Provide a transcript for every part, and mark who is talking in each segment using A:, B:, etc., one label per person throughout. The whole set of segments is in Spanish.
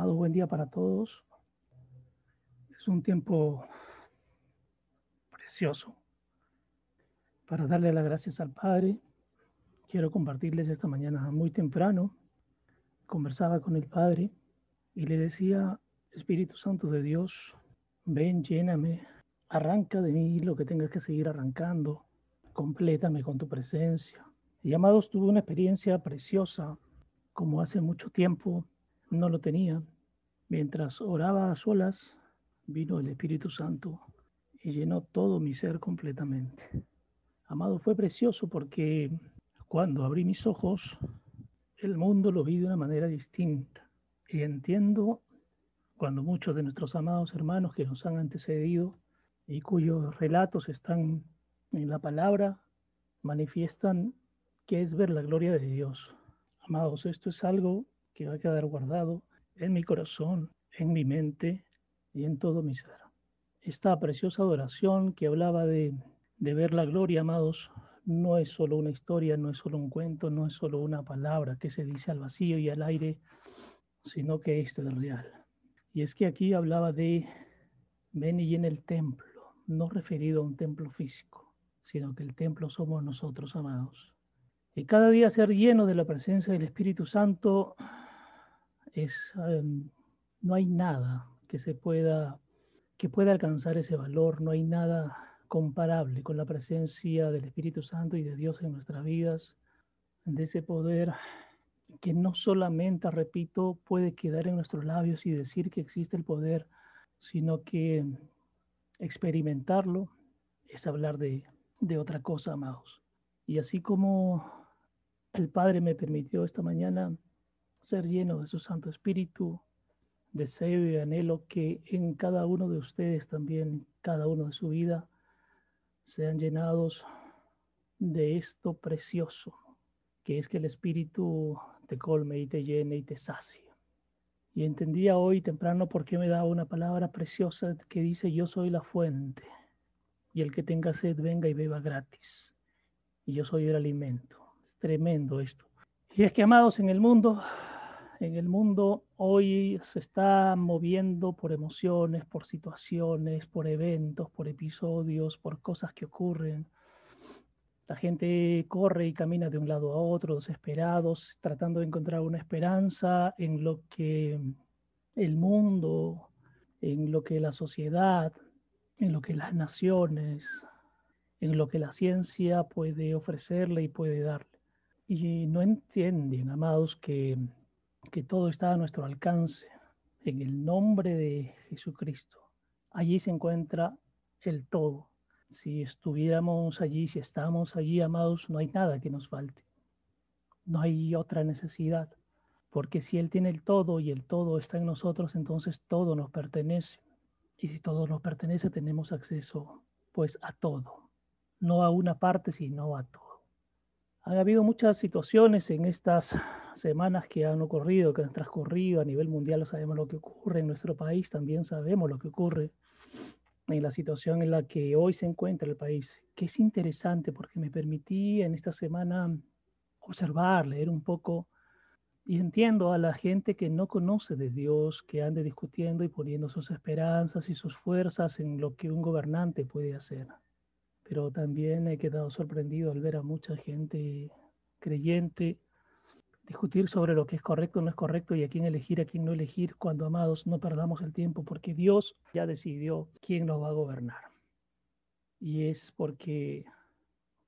A: Amado, buen día para todos. Es un tiempo precioso para darle las gracias al Padre. Quiero compartirles esta mañana muy temprano. Conversaba con el Padre y le decía, Espíritu Santo de Dios, ven, lléname, arranca de mí lo que tengas que seguir arrancando, complétame con tu presencia. Y amados, tuve una experiencia preciosa, como hace mucho tiempo no lo tenía. Mientras oraba a solas, vino el Espíritu Santo y llenó todo mi ser completamente. Amado, fue precioso porque cuando abrí mis ojos, el mundo lo vi de una manera distinta. Y entiendo cuando muchos de nuestros amados hermanos que nos han antecedido y cuyos relatos están en la palabra, manifiestan que es ver la gloria de Dios. Amados, esto es algo que va a quedar guardado en mi corazón, en mi mente y en todo mi ser. Esta preciosa adoración que hablaba de, ver la gloria, amados, no es solo una historia, no es solo un cuento, no es solo una palabra que se dice al vacío y al aire, sino que esto es real. Y es que aquí hablaba de ven y en el templo, no referido a un templo físico, sino que el templo somos nosotros, amados. Y cada día ser lleno de la presencia del Espíritu Santo es, em, no hay nada que se pueda, que pueda alcanzar ese valor, no hay nada comparable con la presencia del Espíritu Santo y de Dios en nuestras vidas, de ese poder que no solamente, repito, puede quedar en nuestros labios y decir que existe el poder, sino que experimentarlo es hablar de, de otra cosa, amados. Y así como el Padre me permitió esta mañana ser lleno de su Santo Espíritu. Deseo y anhelo que en cada uno de ustedes también, cada uno de su vida, sean llenados de esto precioso, que es que el Espíritu te colme y te llene y te sacie. Y entendía hoy temprano por qué me daba una palabra preciosa que dice, yo soy la fuente, y el que tenga sed venga y beba gratis, y yo soy el alimento. Es tremendo esto. Y es que, amados, en el mundo en el mundo hoy se está moviendo por emociones, por situaciones, por eventos, por episodios, por cosas que ocurren. La gente corre y camina de un lado a otro, desesperados, tratando de encontrar una esperanza en lo que el mundo, en lo que la sociedad, en lo que las naciones, en lo que la ciencia puede ofrecerle y puede darle. Y no entienden, amados, que que todo está a nuestro alcance en el nombre de Jesucristo. Allí se encuentra el todo. Si estuviéramos allí, si estamos allí, amados, no hay nada que nos falte. No hay otra necesidad. Porque si Él tiene el todo y el todo está en nosotros, entonces todo nos pertenece. Y si todo nos pertenece, tenemos acceso pues a todo. No a una parte, sino a todo. Ha habido muchas situaciones en estas semanas que han ocurrido, que han transcurrido a nivel mundial, sabemos lo que ocurre en nuestro país, también sabemos lo que ocurre en la situación en la que hoy se encuentra el país, que es interesante porque me permití en esta semana observar, leer un poco y entiendo a la gente que no conoce de Dios, que ande discutiendo y poniendo sus esperanzas y sus fuerzas en lo que un gobernante puede hacer pero también he quedado sorprendido al ver a mucha gente creyente discutir sobre lo que es correcto o no es correcto y a quién elegir, a quién no elegir, cuando amados no perdamos el tiempo, porque Dios ya decidió quién nos va a gobernar. Y es porque,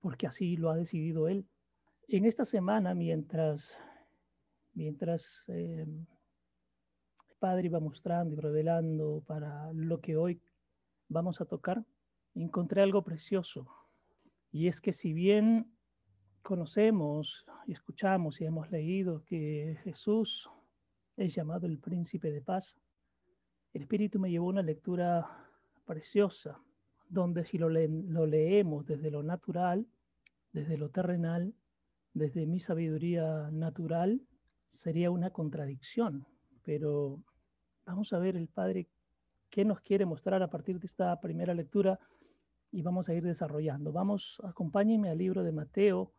A: porque así lo ha decidido Él. En esta semana, mientras, mientras eh, el Padre iba mostrando y revelando para lo que hoy vamos a tocar, encontré algo precioso. Y es que si bien conocemos y escuchamos y hemos leído que Jesús es llamado el príncipe de paz, el Espíritu me llevó a una lectura preciosa, donde si lo, lo leemos desde lo natural, desde lo terrenal, desde mi sabiduría natural, sería una contradicción. Pero vamos a ver el Padre qué nos quiere mostrar a partir de esta primera lectura y vamos a ir desarrollando. Vamos, acompáñenme al libro de Mateo,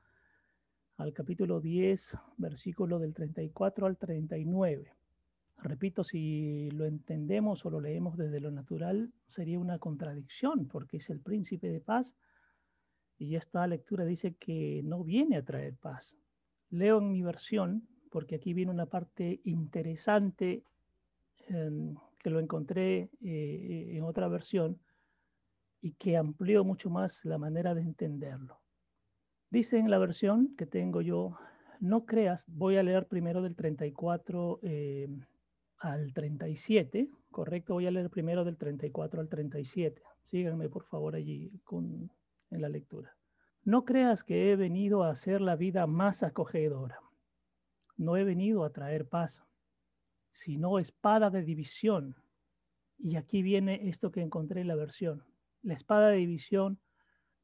A: al capítulo 10, versículo del 34 al 39. Repito, si lo entendemos o lo leemos desde lo natural, sería una contradicción, porque es el príncipe de paz y esta lectura dice que no viene a traer paz. Leo en mi versión, porque aquí viene una parte interesante em, que lo encontré eh, en otra versión y que amplió mucho más la manera de entenderlo. Dice en la versión que tengo yo, no creas, voy a leer primero del 34 eh, al 37, correcto, voy a leer primero del 34 al 37. Síganme por favor allí con, en la lectura. No creas que he venido a hacer la vida más acogedora. No he venido a traer paz, sino espada de división. Y aquí viene esto que encontré en la versión. La espada de división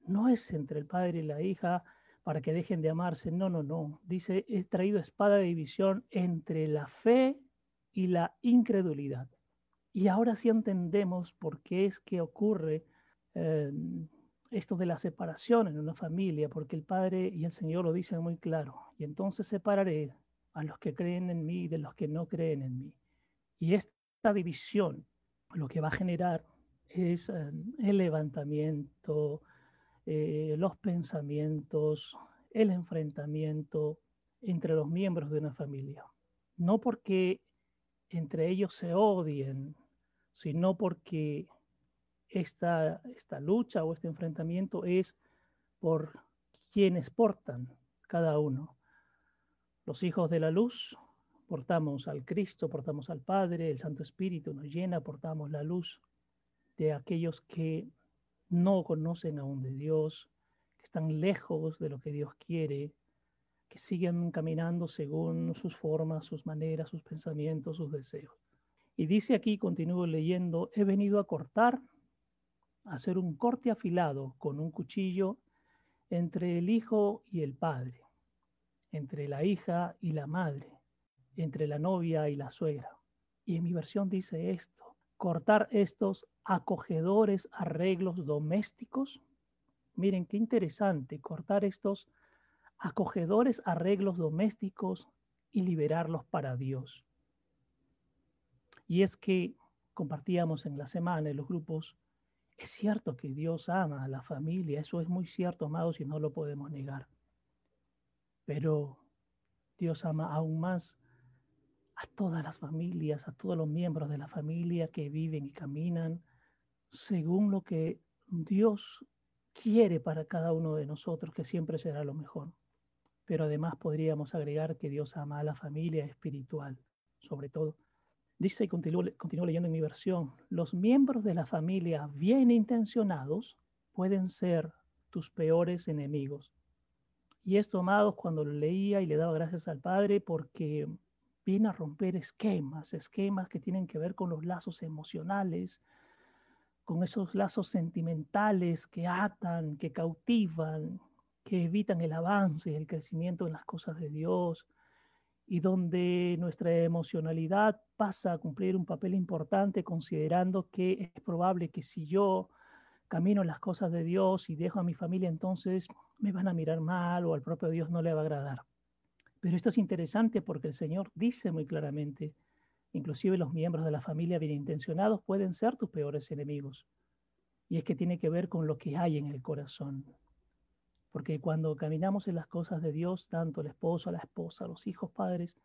A: no es entre el padre y la hija para que dejen de amarse. No, no, no. Dice, he traído espada de división entre la fe y la incredulidad. Y ahora sí entendemos por qué es que ocurre em, esto de la separación en una familia, porque el Padre y el Señor lo dicen muy claro. Y entonces separaré a los que creen en mí de los que no creen en mí. Y esta división lo que va a generar es em, el levantamiento, eh, los pensamientos, el enfrentamiento entre los miembros de una familia. No porque entre ellos se odien, sino porque esta, esta lucha o este enfrentamiento es por quienes portan cada uno. Los hijos de la luz portamos al Cristo, portamos al Padre, el Santo Espíritu nos llena, portamos la luz de aquellos que no conocen aún de Dios, que están lejos de lo que Dios quiere, que siguen caminando según sus formas, sus maneras, sus pensamientos, sus deseos. Y dice aquí, continúo leyendo, he venido a cortar, a hacer un corte afilado con un cuchillo entre el hijo y el padre, entre la hija y la madre, entre la novia y la suegra. Y en mi versión dice esto, cortar estos acogedores arreglos domésticos. Miren qué interesante, cortar estos acogedores arreglos domésticos y liberarlos para Dios. Y es que compartíamos en la semana en los grupos, es cierto que Dios ama a la familia, eso es muy cierto, amados, y no lo podemos negar. Pero Dios ama aún más a todas las familias, a todos los miembros de la familia que viven y caminan según lo que Dios quiere para cada uno de nosotros, que siempre será lo mejor pero además podríamos agregar que Dios ama a la familia espiritual, sobre todo. Dice, y continúo, leyendo en mi versión, los miembros de la familia bien intencionados pueden ser tus peores enemigos. Y esto, amados, cuando lo leía y le daba gracias al Padre, porque viene a romper esquemas, esquemas que tienen que ver con los lazos emocionales, con esos lazos sentimentales que atan, que cautivan, que evitan el avance y el crecimiento en las cosas de Dios y donde nuestra emocionalidad pasa a cumplir un papel importante considerando que es probable que si yo camino en las cosas de Dios y dejo a mi familia, entonces me van a mirar mal o al propio Dios no le va a agradar. Pero esto es interesante porque el Señor dice muy claramente, inclusive los miembros de la familia bien intencionados pueden ser tus peores enemigos. Y es que tiene que ver con lo que hay en el corazón. Porque cuando caminamos en las cosas de Dios, tanto el esposo, la esposa, los hijos, padres,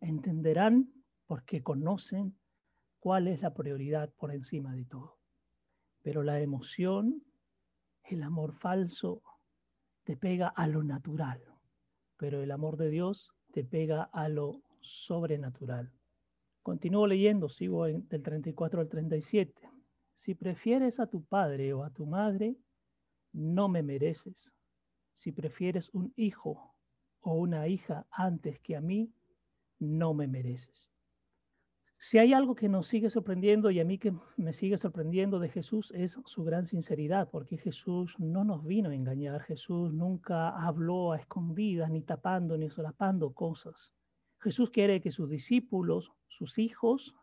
A: entenderán porque conocen cuál es la prioridad por encima de todo. Pero la emoción, el amor falso, te pega a lo natural, pero el amor de Dios te pega a lo sobrenatural. Continúo leyendo, sigo del 34 al 37. Si prefieres a tu padre o a tu madre, no me mereces si prefieres un hijo o una hija antes que a mí, no me mereces. Si hay algo que nos sigue sorprendiendo y a mí que me sigue sorprendiendo de Jesús es su gran sinceridad, porque Jesús no nos vino a engañar, Jesús nunca habló a escondidas, ni tapando, ni solapando cosas. Jesús quiere que sus discípulos, sus hijos,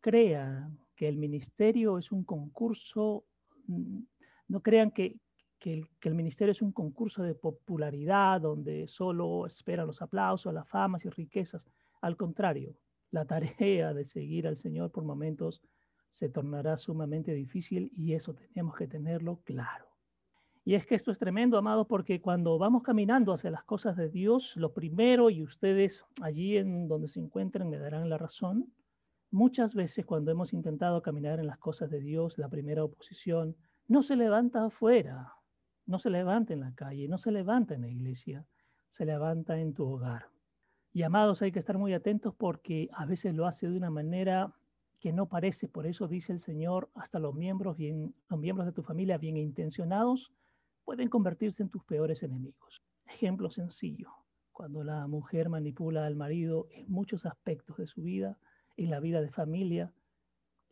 A: crean que el ministerio es un concurso, mm, no crean que, que el, ministerio es un concurso de popularidad donde solo esperan los aplausos, las famas y riquezas. Al contrario, La tarea de seguir al Señor por momentos se tornará sumamente difícil y eso tenemos que tenerlo claro. Y es que esto es tremendo, amados, porque cuando vamos caminando hacia las cosas de Dios, lo primero, y ustedes allí en donde se encuentren me darán la razón, muchas veces cuando hemos intentado caminar en las cosas de Dios, la primera oposición no se levanta afuera, no se levanta en la calle, no se levanta en la iglesia, se levanta en tu hogar. Y hay que estar muy atentos porque a veces lo hace de una manera que no parece, por eso dice el Señor, hasta los miembros, bien, los miembros de tu familia bien intencionados pueden convertirse en tus peores enemigos. Ejemplo sencillo, cuando la mujer manipula al marido en muchos aspectos de su vida, en la vida de familia,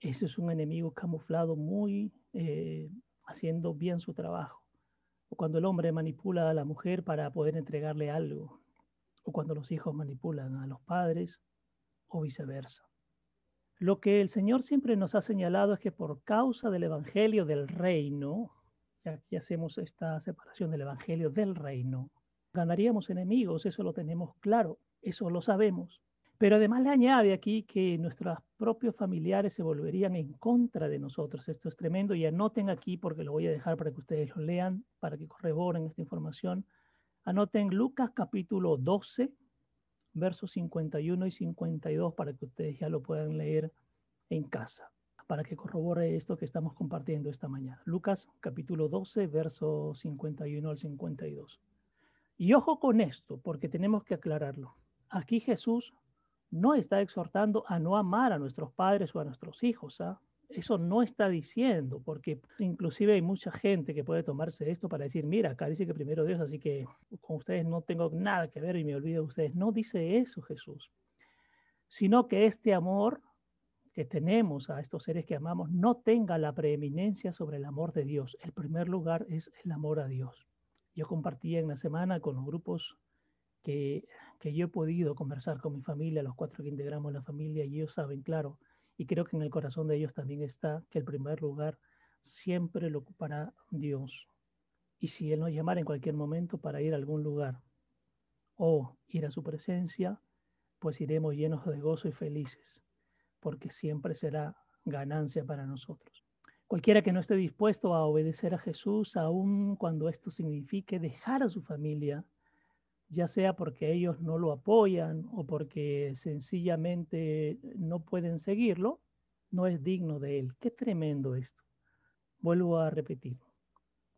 A: ese es un enemigo camuflado muy eh, haciendo bien su trabajo. O cuando el hombre manipula a la mujer para poder entregarle algo, o cuando los hijos manipulan a los padres, o viceversa. Lo que el Señor siempre nos ha señalado es que por causa del Evangelio del Reino, aquí hacemos esta separación del Evangelio del reino. Ganaríamos enemigos, eso lo tenemos claro, eso lo sabemos. Pero además le añade aquí que nuestros propios familiares se volverían en contra de nosotros. Esto es tremendo y anoten aquí porque lo voy a dejar para que ustedes lo lean, para que corroboren esta información. Anoten Lucas capítulo 12, versos 51 y 52 para que ustedes ya lo puedan leer en casa para que corrobore esto que estamos compartiendo esta mañana. Lucas capítulo 12, verso 51 al 52. Y ojo con esto, porque tenemos que aclararlo. Aquí Jesús no está exhortando a no amar a nuestros padres o a nuestros hijos. ¿ah? Eso no está diciendo, porque inclusive hay mucha gente que puede tomarse esto para decir, mira, acá dice que primero Dios, así que con ustedes no tengo nada que ver y me olvido de ustedes. No dice eso Jesús, sino que este amor que tenemos a estos seres que amamos no tenga la preeminencia sobre el amor de Dios. El primer lugar es el amor a Dios. Yo compartí en la semana con los grupos que, que yo he podido conversar con mi familia, los cuatro que integramos la familia, y ellos saben, claro, y creo que en el corazón de ellos también está que el primer lugar siempre lo ocupará Dios. Y si Él nos llamara en cualquier momento para ir a algún lugar o ir a su presencia, pues iremos llenos de gozo y felices porque siempre será ganancia para nosotros. Cualquiera que no esté dispuesto a obedecer a Jesús, aun cuando esto signifique dejar a su familia, ya sea porque ellos no lo apoyan o porque sencillamente no pueden seguirlo, no es digno de él. Qué tremendo esto. Vuelvo a repetir,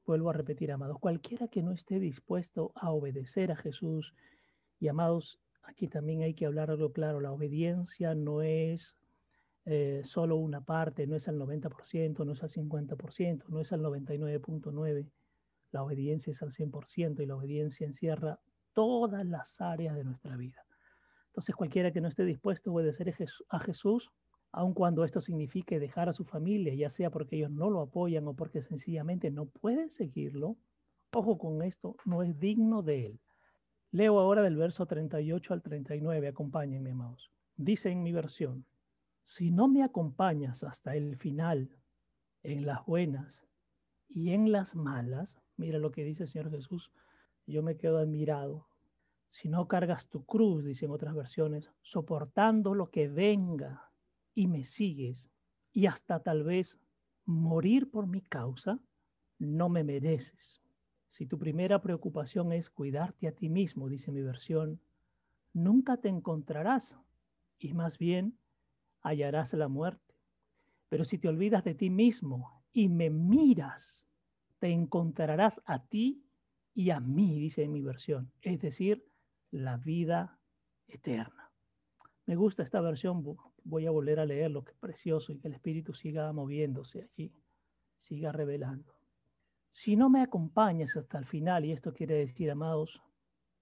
A: vuelvo a repetir, amados, cualquiera que no esté dispuesto a obedecer a Jesús, y amados, aquí también hay que hablar algo claro, la obediencia no es eh, solo una parte, no es al 90%, no es al 50%, no es al 99.9%. La obediencia es al 100% y la obediencia encierra todas las áreas de nuestra vida. Entonces cualquiera que no esté dispuesto a obedecer a Jesús, aun cuando esto signifique dejar a su familia, ya sea porque ellos no lo apoyan o porque sencillamente no pueden seguirlo, ojo con esto, no es digno de él. Leo ahora del verso 38 al 39, acompáñenme, amados. Dice en mi versión, si no me acompañas hasta el final, en las buenas y en las malas, mira lo que dice el Señor Jesús, yo me quedo admirado. Si no cargas tu cruz, dicen otras versiones, soportando lo que venga y me sigues y hasta tal vez morir por mi causa, no me mereces. Si tu primera preocupación es cuidarte a ti mismo, dice mi versión, nunca te encontrarás y más bien hallarás la muerte. Pero si te olvidas de ti mismo y me miras, te encontrarás a ti y a mí, dice mi versión, es decir, la vida eterna. Me gusta esta versión, voy a volver a leerlo, que es precioso y que el Espíritu siga moviéndose allí, siga revelando. Si no me acompañas hasta el final, y esto quiere decir, amados,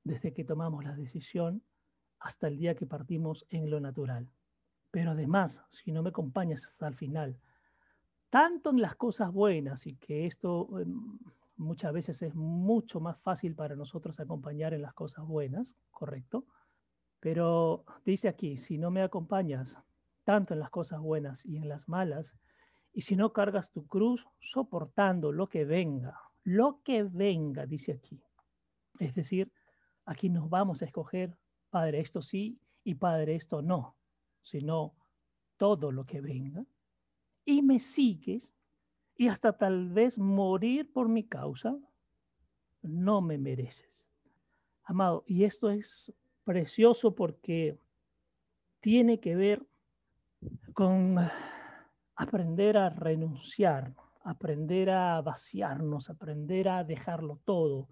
A: desde que tomamos la decisión hasta el día que partimos en lo natural, pero además, si no me acompañas hasta el final, tanto en las cosas buenas y que esto em, muchas veces es mucho más fácil para nosotros acompañar en las cosas buenas, ¿correcto? Pero dice aquí, si no me acompañas tanto en las cosas buenas y en las malas, y si no cargas tu cruz soportando lo que venga, lo que venga, dice aquí. Es decir, aquí nos vamos a escoger, Padre, esto sí y Padre, esto no. sino todo lo que venga, y me sigues, y hasta tal vez morir por mi causa, no me mereces. Amado, y esto es precioso porque tiene que ver con aprender a renunciar, aprender a vaciarnos, aprender a dejarlo todo.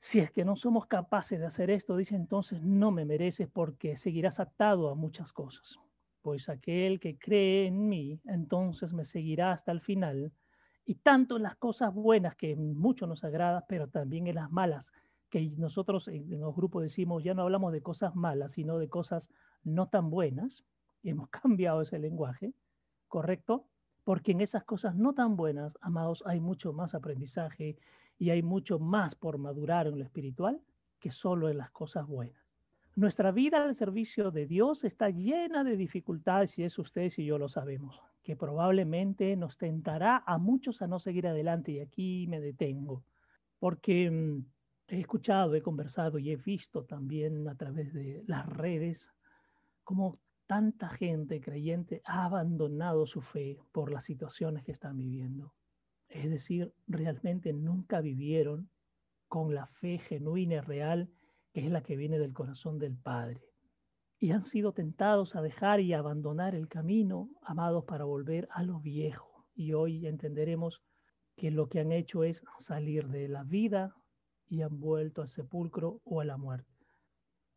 A: Si es que no somos capaces de hacer esto, dice entonces no me mereces porque seguirás atado a muchas cosas. Pues aquel que cree en mí, entonces me seguirá hasta el final. Y tanto en las cosas buenas que mucho nos agrada, pero también en las malas, que nosotros en los grupos decimos, ya no hablamos de cosas malas, sino de cosas no tan buenas. Hemos cambiado ese lenguaje, ¿correcto? porque en esas cosas no tan buenas, amados, hay mucho más aprendizaje y hay mucho más por madurar en lo espiritual que solo en las cosas buenas. Nuestra vida al servicio de Dios está llena de dificultades y eso ustedes y yo lo sabemos, que probablemente nos tentará a muchos a no seguir adelante y aquí me detengo, porque mm, he escuchado, he conversado y he visto también a través de las redes cómo tanta gente creyente ha abandonado su fe por las situaciones que están viviendo. Es decir, realmente nunca vivieron con la fe genuina y real que es la que viene del corazón del Padre. Y han sido tentados a dejar y abandonar el camino, amados, para volver a lo viejo. Y hoy entenderemos que lo que han hecho es salir de la vida y han vuelto al sepulcro o a la muerte.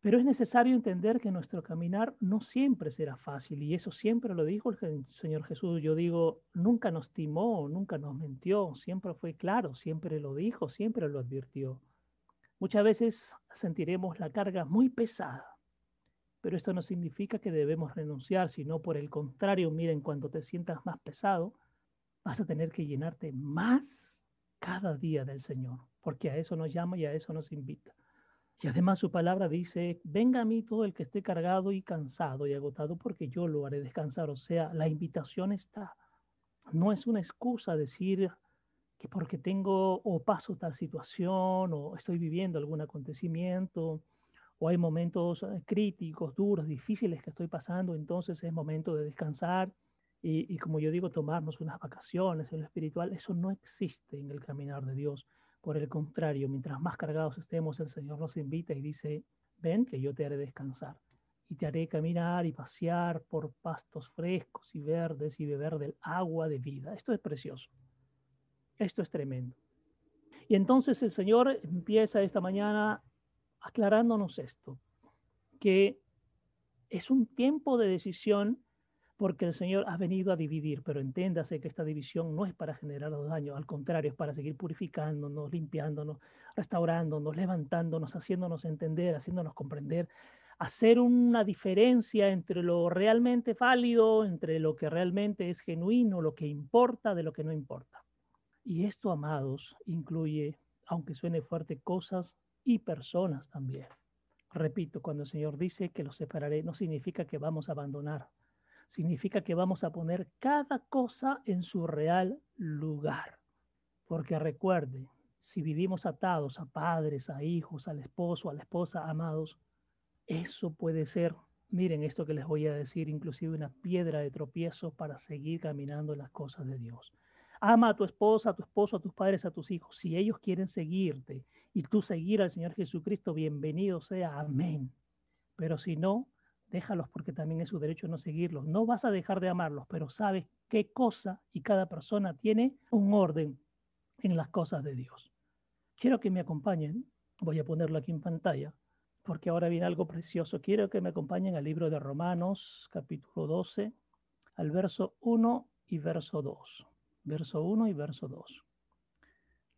A: Pero es necesario entender que nuestro caminar no siempre será fácil y eso siempre lo dijo el Señor Jesús. Yo digo, nunca nos timó, nunca nos mintió, siempre fue claro, siempre lo dijo, siempre lo advirtió. Muchas veces sentiremos la carga muy pesada, pero esto no significa que debemos renunciar, sino por el contrario, miren, cuando te sientas más pesado, vas a tener que llenarte más cada día del Señor, porque a eso nos llama y a eso nos invita. Y además su palabra dice, venga a mí todo el que esté cargado y cansado y agotado, porque yo lo haré descansar. O sea, la invitación está. No es una excusa decir que porque tengo o paso tal situación o estoy viviendo algún acontecimiento o hay momentos eh, críticos, duros, difíciles que estoy pasando, entonces es momento de descansar y, y como yo digo, tomarnos unas vacaciones en lo espiritual. Eso no existe en el caminar de Dios. Por el contrario, mientras más cargados estemos, el Señor nos invita y dice, ven que yo te haré descansar y te haré caminar y pasear por pastos frescos y verdes y beber del agua de vida. Esto es precioso. Esto es tremendo. Y entonces el Señor empieza esta mañana aclarándonos esto, que es un tiempo de decisión porque el Señor ha venido a dividir, pero entiéndase que esta división no es para generar daño, al contrario, es para seguir purificándonos, limpiándonos, restaurándonos, levantándonos, haciéndonos entender, haciéndonos comprender, hacer una diferencia entre lo realmente válido, entre lo que realmente es genuino, lo que importa de lo que no importa. Y esto, amados, incluye, aunque suene fuerte, cosas y personas también. Repito, cuando el Señor dice que los separaré, no significa que vamos a abandonar significa que vamos a poner cada cosa en su real lugar. Porque recuerde, si vivimos atados a padres, a hijos, al esposo, a la esposa, amados, eso puede ser, miren esto que les voy a decir, inclusive una piedra de tropiezo para seguir caminando en las cosas de Dios. Ama a tu esposa, a tu esposo, a tus padres, a tus hijos. Si ellos quieren seguirte y tú seguir al Señor Jesucristo, bienvenido sea, amén. Pero si no, déjalos porque también es su derecho no seguirlos. No vas a dejar de amarlos, pero sabes qué cosa y cada persona tiene un orden en las cosas de Dios. Quiero que me acompañen, voy a ponerlo aquí en pantalla, porque ahora viene algo precioso. Quiero que me acompañen al libro de Romanos, capítulo 12, al verso 1 y verso 2. Verso 1 y verso 2.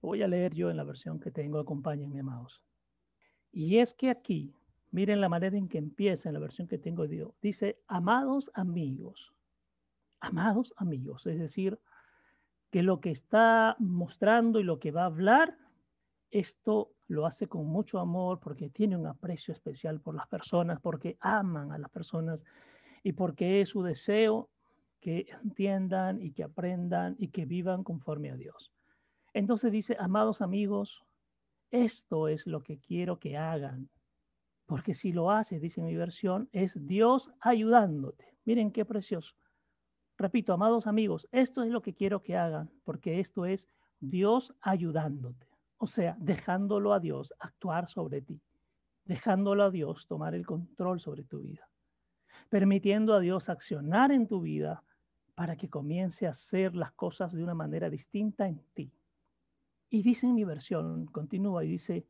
A: Lo voy a leer yo en la versión que tengo, acompáñenme, amados. Y es que aquí Miren la manera en que empieza en la versión que tengo de Dice, amados amigos, amados amigos, es decir, que lo que está mostrando y lo que va a hablar, esto lo hace con mucho amor porque tiene un aprecio especial por las personas, porque aman a las personas y porque es su deseo que entiendan y que aprendan y que vivan conforme a Dios. Entonces dice, amados amigos, esto es lo que quiero que hagan Porque si lo haces, dice mi versión, es Dios ayudándote. Miren qué precioso. Repito, amados amigos, esto es lo que quiero que hagan, porque esto es Dios ayudándote. O sea, dejándolo a Dios actuar sobre ti, dejándolo a Dios tomar el control sobre tu vida, permitiendo a Dios accionar en tu vida para que comience a hacer las cosas de una manera distinta en ti. Y dice en mi versión, continúa y dice,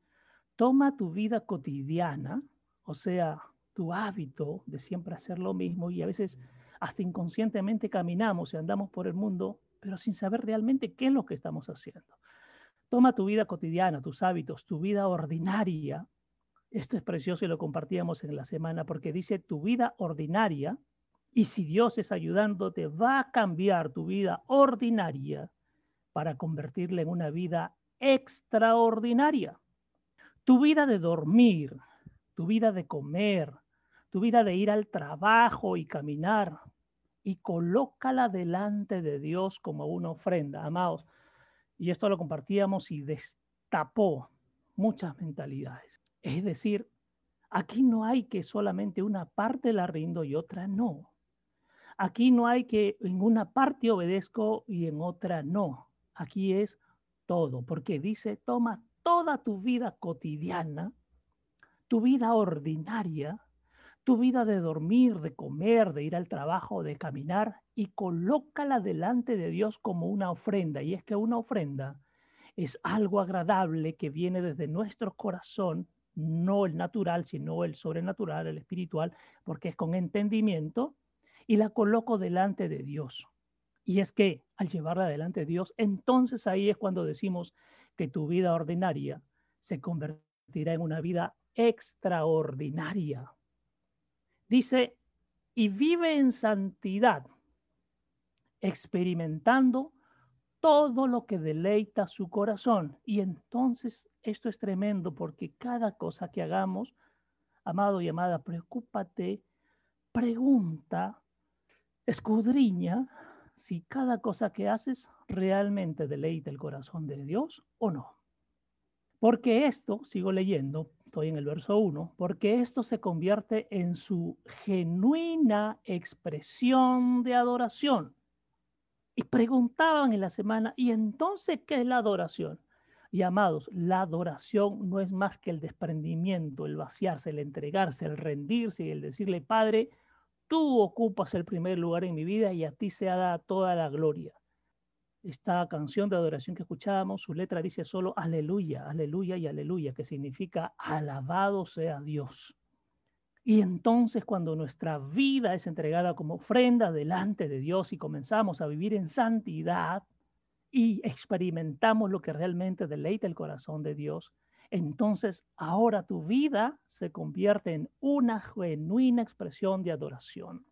A: toma tu vida cotidiana, o sea, tu hábito de siempre hacer lo mismo y a veces hasta inconscientemente caminamos y andamos por el mundo, pero sin saber realmente qué es lo que estamos haciendo. Toma tu vida cotidiana, tus hábitos, tu vida ordinaria. Esto es precioso y lo compartíamos en la semana porque dice tu vida ordinaria y si Dios es ayudándote, va a cambiar tu vida ordinaria para convertirla en una vida extraordinaria. Tu vida de dormir, tu vida de comer, tu vida de ir al trabajo y caminar, y colócala delante de Dios como una ofrenda. Amados, y esto lo compartíamos y destapó muchas mentalidades. Es decir, aquí no hay que solamente una parte la rindo y otra no. Aquí no hay que en una parte obedezco y en otra no. Aquí es todo, porque dice, toma toda tu vida cotidiana, tu vida ordinaria, tu vida de dormir, de comer, de ir al trabajo, de caminar y colócala delante de Dios como una ofrenda. Y es que una ofrenda es algo agradable que viene desde nuestro corazón, no el natural, sino el sobrenatural, el espiritual, porque es con entendimiento, y la coloco delante de Dios. Y es que al llevarla delante de Dios, entonces ahí es cuando decimos que tu vida ordinaria se convertirá en una vida extraordinaria Dice, y vive en santidad, experimentando todo lo que deleita su corazón. Y entonces esto es tremendo porque cada cosa que hagamos, amado y amada, preocúpate, pregunta, escudriña si cada cosa que haces realmente deleita el corazón de Dios o no. Porque esto, sigo leyendo, estoy en el verso 1, porque esto se convierte en su genuina expresión de adoración. Y preguntaban en la semana, ¿y entonces qué es la adoración? Y amados, la adoración no es más que el desprendimiento, el vaciarse, el entregarse, el rendirse y el decirle, Padre, tú ocupas el primer lugar en mi vida y a ti se da toda la gloria esta canción de adoración que escuchábamos, su letra dice solo aleluya, aleluya y aleluya, que significa alabado sea Dios. Y entonces cuando nuestra vida es entregada como ofrenda delante de Dios y comenzamos a vivir en santidad y experimentamos lo que realmente deleita el corazón de Dios, entonces ahora tu vida se convierte en una genuina expresión de adoración.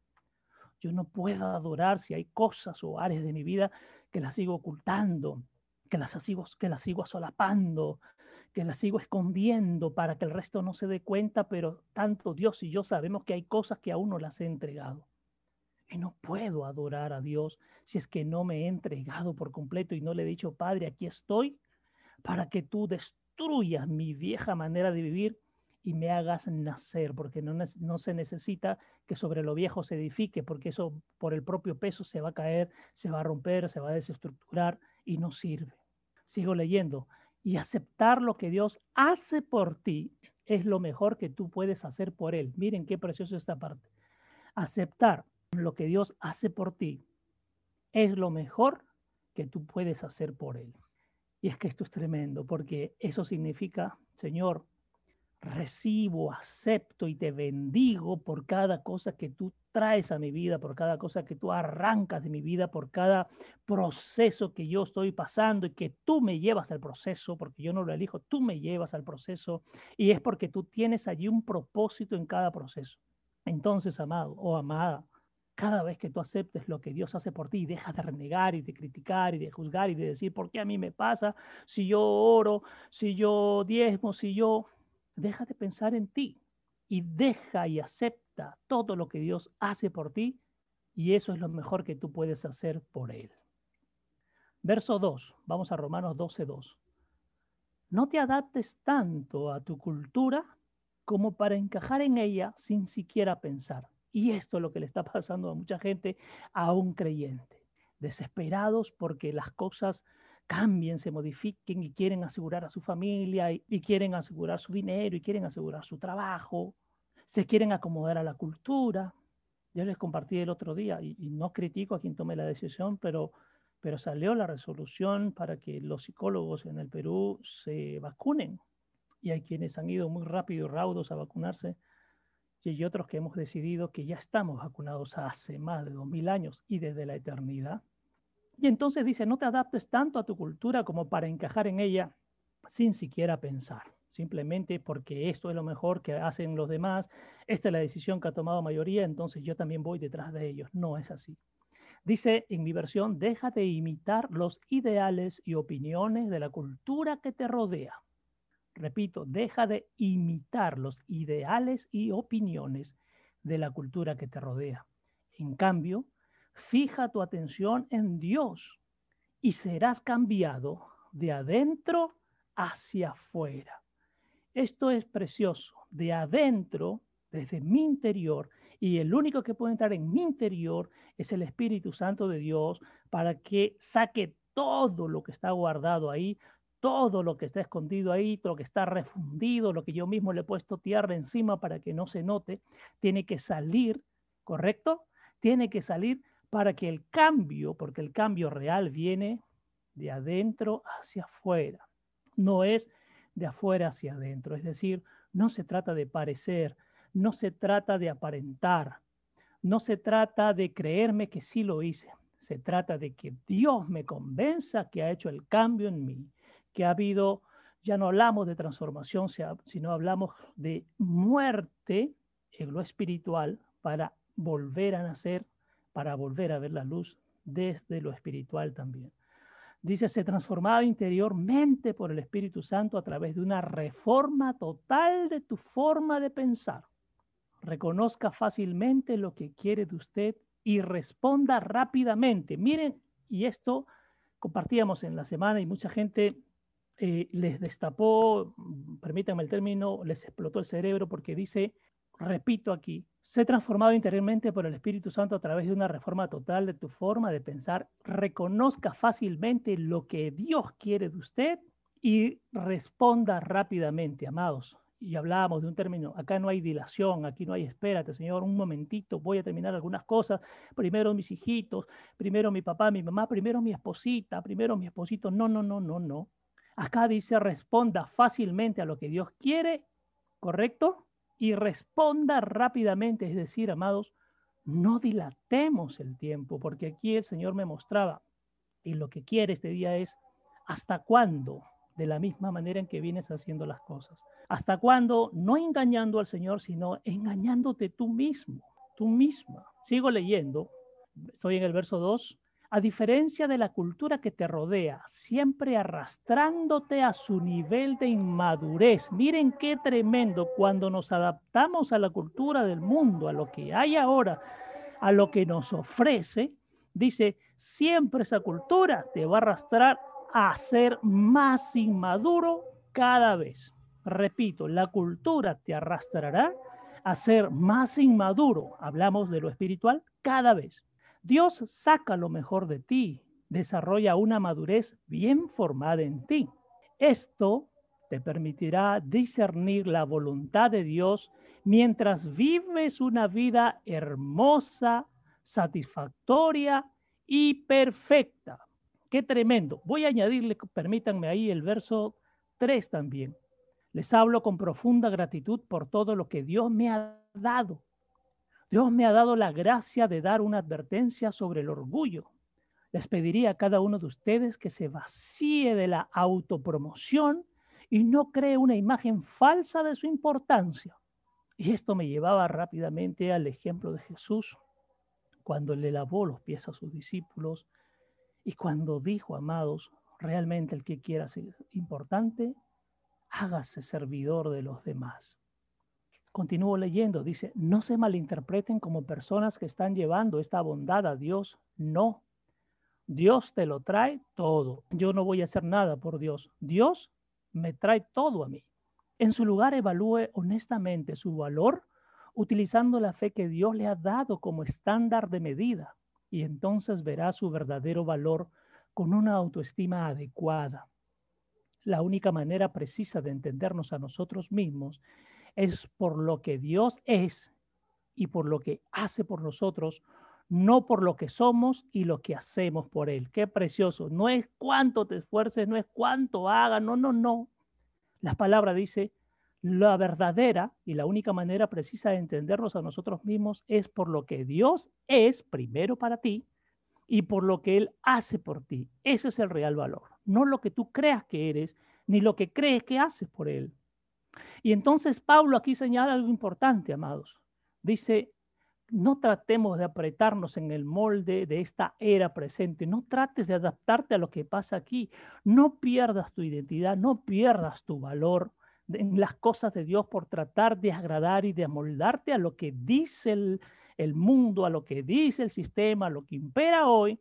A: Yo no puedo adorar si hay cosas o áreas de mi vida que las sigo ocultando, que las sigo, que las sigo solapando, que las sigo escondiendo para que el resto no se dé cuenta, pero tanto Dios y yo sabemos que hay cosas que aún no las he entregado. Y no puedo adorar a Dios si es que no me he entregado por completo y no le he dicho, Padre, aquí estoy para que tú destruyas mi vieja manera de vivir y me hagas nacer, porque no, no, se necesita que sobre lo viejo se edifique, porque eso por el propio peso se va a caer, se va a romper, se va a desestructurar y no sirve. Sigo leyendo. Y aceptar lo que Dios hace por ti es lo mejor que tú puedes hacer por Él. Miren qué precioso esta parte. Aceptar lo que Dios hace por ti es lo mejor que tú puedes hacer por Él. Y es que esto es tremendo, porque eso significa, Señor, recibo, acepto y te bendigo por cada cosa que tú traes a mi vida, por cada cosa que tú arrancas de mi vida, por cada proceso que yo estoy pasando y que tú me llevas al proceso, porque yo no lo elijo, tú me llevas al proceso y es porque tú tienes allí un propósito en cada proceso. Entonces, amado o amada, cada vez que tú aceptes lo que Dios hace por ti, deja de renegar y de criticar y de juzgar y de decir, ¿por qué a mí me pasa? Si yo oro, si yo diezmo, si yo deja de pensar en ti y deja y acepta todo lo que Dios hace por ti y eso es lo mejor que tú puedes hacer por Él. Verso 2, vamos a Romanos 12, 2. No te adaptes tanto a tu cultura como para encajar en ella sin siquiera pensar. Y esto es lo que le está pasando a mucha gente, a un creyente, desesperados porque las cosas cambien, se modifiquen y quieren asegurar a su familia y, quieren asegurar su dinero y quieren asegurar su trabajo, se quieren acomodar a la cultura. Yo les compartí el otro día y, y no critico a quien tome la decisión, pero, pero salió la resolución para que los psicólogos en el Perú se vacunen. Y hay quienes han ido muy rápido y raudos a vacunarse y otros que hemos decidido que ya estamos vacunados hace más de dos mil años y desde la eternidad. Y entonces dice, no te adaptes tanto a tu cultura como para encajar en ella sin siquiera pensar, simplemente porque esto es lo mejor que hacen los demás, esta es la decisión que ha tomado mayoría, entonces yo también voy detrás de ellos. No es así. Dice en mi versión, deja de imitar los ideales y opiniones de la cultura que te rodea. Repito, deja de imitar los ideales y opiniones de la cultura que te rodea. En cambio, fija tu atención en Dios y serás cambiado de adentro hacia afuera. Esto es precioso, de adentro, desde mi interior, y el único que puede entrar en mi interior es el Espíritu Santo de Dios para que saque todo lo que está guardado ahí, todo lo que está escondido ahí, todo lo que está refundido, lo que yo mismo le he puesto tierra encima para que no se note, tiene que salir, ¿correcto? Tiene que salir para que el cambio, porque el cambio real viene de adentro hacia afuera, no es de afuera hacia adentro, es decir, no se trata de parecer, no se trata de aparentar, no se trata de creerme que sí lo hice, se trata de que Dios me convenza que ha hecho el cambio en mí, que ha habido, ya no hablamos de transformación, sino hablamos de muerte en lo espiritual para volver a nacer para volver a ver la luz desde lo espiritual también. Dice, se transformado interiormente por el Espíritu Santo a través de una reforma total de tu forma de pensar. Reconozca fácilmente lo que quiere de usted y responda rápidamente. Miren, y esto compartíamos en la semana y mucha gente eh, les destapó, permítanme el término, les explotó el cerebro porque dice, repito aquí, Sé transformado interiormente por el Espíritu Santo a través de una reforma total de tu forma de pensar. Reconozca fácilmente lo que Dios quiere de usted y responda rápidamente, amados. Y hablábamos de un término, acá no hay dilación, aquí no hay espérate, Señor, un momentito, voy a terminar algunas cosas. Primero mis hijitos, primero mi papá, mi mamá, primero mi esposita, primero mi esposito. No, no, no, no, no. Acá dice responda fácilmente a lo que Dios quiere, ¿correcto? y responda rápidamente. Es decir, amados, no dilatemos el tiempo, porque aquí el Señor me mostraba, y lo que quiere este día es, ¿hasta cuándo? De la misma manera en que vienes haciendo las cosas. ¿Hasta cuándo? No engañando al Señor, sino engañándote tú mismo, tú misma. Sigo leyendo, estoy en el verso 2 a diferencia de la cultura que te rodea, siempre arrastrándote a su nivel de inmadurez. Miren qué tremendo cuando nos adaptamos a la cultura del mundo, a lo que hay ahora, a lo que nos ofrece. Dice, siempre esa cultura te va a arrastrar a ser más inmaduro cada vez. Repito, la cultura te arrastrará a ser más inmaduro, hablamos de lo espiritual, cada vez. Dios saca lo mejor de ti, desarrolla una madurez bien formada en ti. Esto te permitirá discernir la voluntad de Dios mientras vives una vida hermosa, satisfactoria y perfecta. Qué tremendo. Voy a añadirle, permítanme ahí el verso 3 también. Les hablo con profunda gratitud por todo lo que Dios me ha dado Dios me ha dado la gracia de dar una advertencia sobre el orgullo. Les pediría a cada uno de ustedes que se vacíe de la autopromoción y no cree una imagen falsa de su importancia. Y esto me llevaba rápidamente al ejemplo de Jesús, cuando le lavó los pies a sus discípulos y cuando dijo, amados, realmente el que quiera ser importante, hágase servidor de los demás. Continúo leyendo, dice, no se malinterpreten como personas que están llevando esta bondad a Dios. No, Dios te lo trae todo. Yo no voy a hacer nada por Dios. Dios me trae todo a mí. En su lugar, evalúe honestamente su valor utilizando la fe que Dios le ha dado como estándar de medida y entonces verá su verdadero valor con una autoestima adecuada. La única manera precisa de entendernos a nosotros mismos es por lo que Dios es y por lo que hace por nosotros, no por lo que somos y lo que hacemos por Él. Qué precioso. No es cuánto te esfuerces, no es cuánto hagas, no, no, no. La palabra dice, la verdadera y la única manera precisa de entendernos a nosotros mismos es por lo que Dios es primero para ti y por lo que Él hace por ti. Ese es el real valor, no lo que tú creas que eres, ni lo que crees que haces por Él. Y entonces Pablo aquí señala algo importante, amados. Dice, no tratemos de apretarnos en el molde de esta era presente, no trates de adaptarte a lo que pasa aquí, no pierdas tu identidad, no pierdas tu valor en las cosas de Dios por tratar de agradar y de amoldarte a lo que dice el, mundo, a lo que dice el sistema, a lo que impera hoy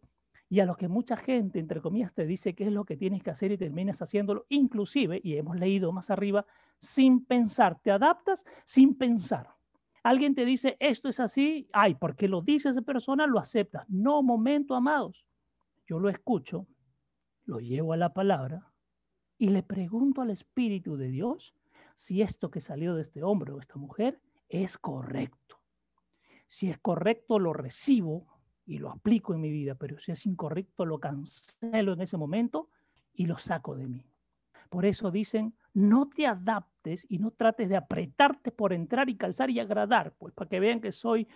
A: y a lo que mucha gente, entre comillas, te dice qué es lo que tienes que hacer y terminas haciéndolo, inclusive, y hemos leído más arriba, sin pensar, te adaptas sin pensar. Alguien te dice, esto es así, ay, porque lo dice esa persona, lo aceptas. No, momento, amados. Yo lo escucho, lo llevo a la palabra y le pregunto al Espíritu de Dios si esto que salió de este hombre o esta mujer es correcto. Si es correcto, lo recibo y lo aplico en mi vida, pero si es incorrecto, lo cancelo en ese momento y lo saco de mí. Por eso dicen, no te adaptes y no trates de apretarte por entrar y calzar y agradar, pues para que vean que soy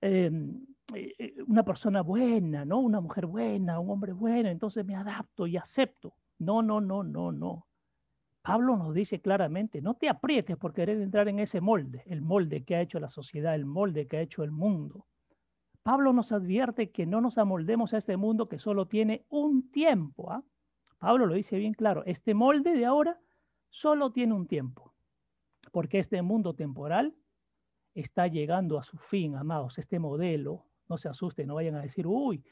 A: em, eh, eh, una persona buena, ¿no? Una mujer buena, un hombre bueno, entonces me adapto y acepto. No, no, no, no, no. Pablo nos dice claramente, no te aprietes por querer entrar en ese molde, el molde que ha hecho la sociedad, el molde que ha hecho el mundo. Pablo nos advierte que no nos amoldemos a este mundo que solo tiene un tiempo. ¿ah? Pablo lo dice bien claro, este molde de ahora solo tiene un tiempo, porque este mundo temporal está llegando a su fin, amados. Este modelo, no se asusten, no vayan a decir, uy,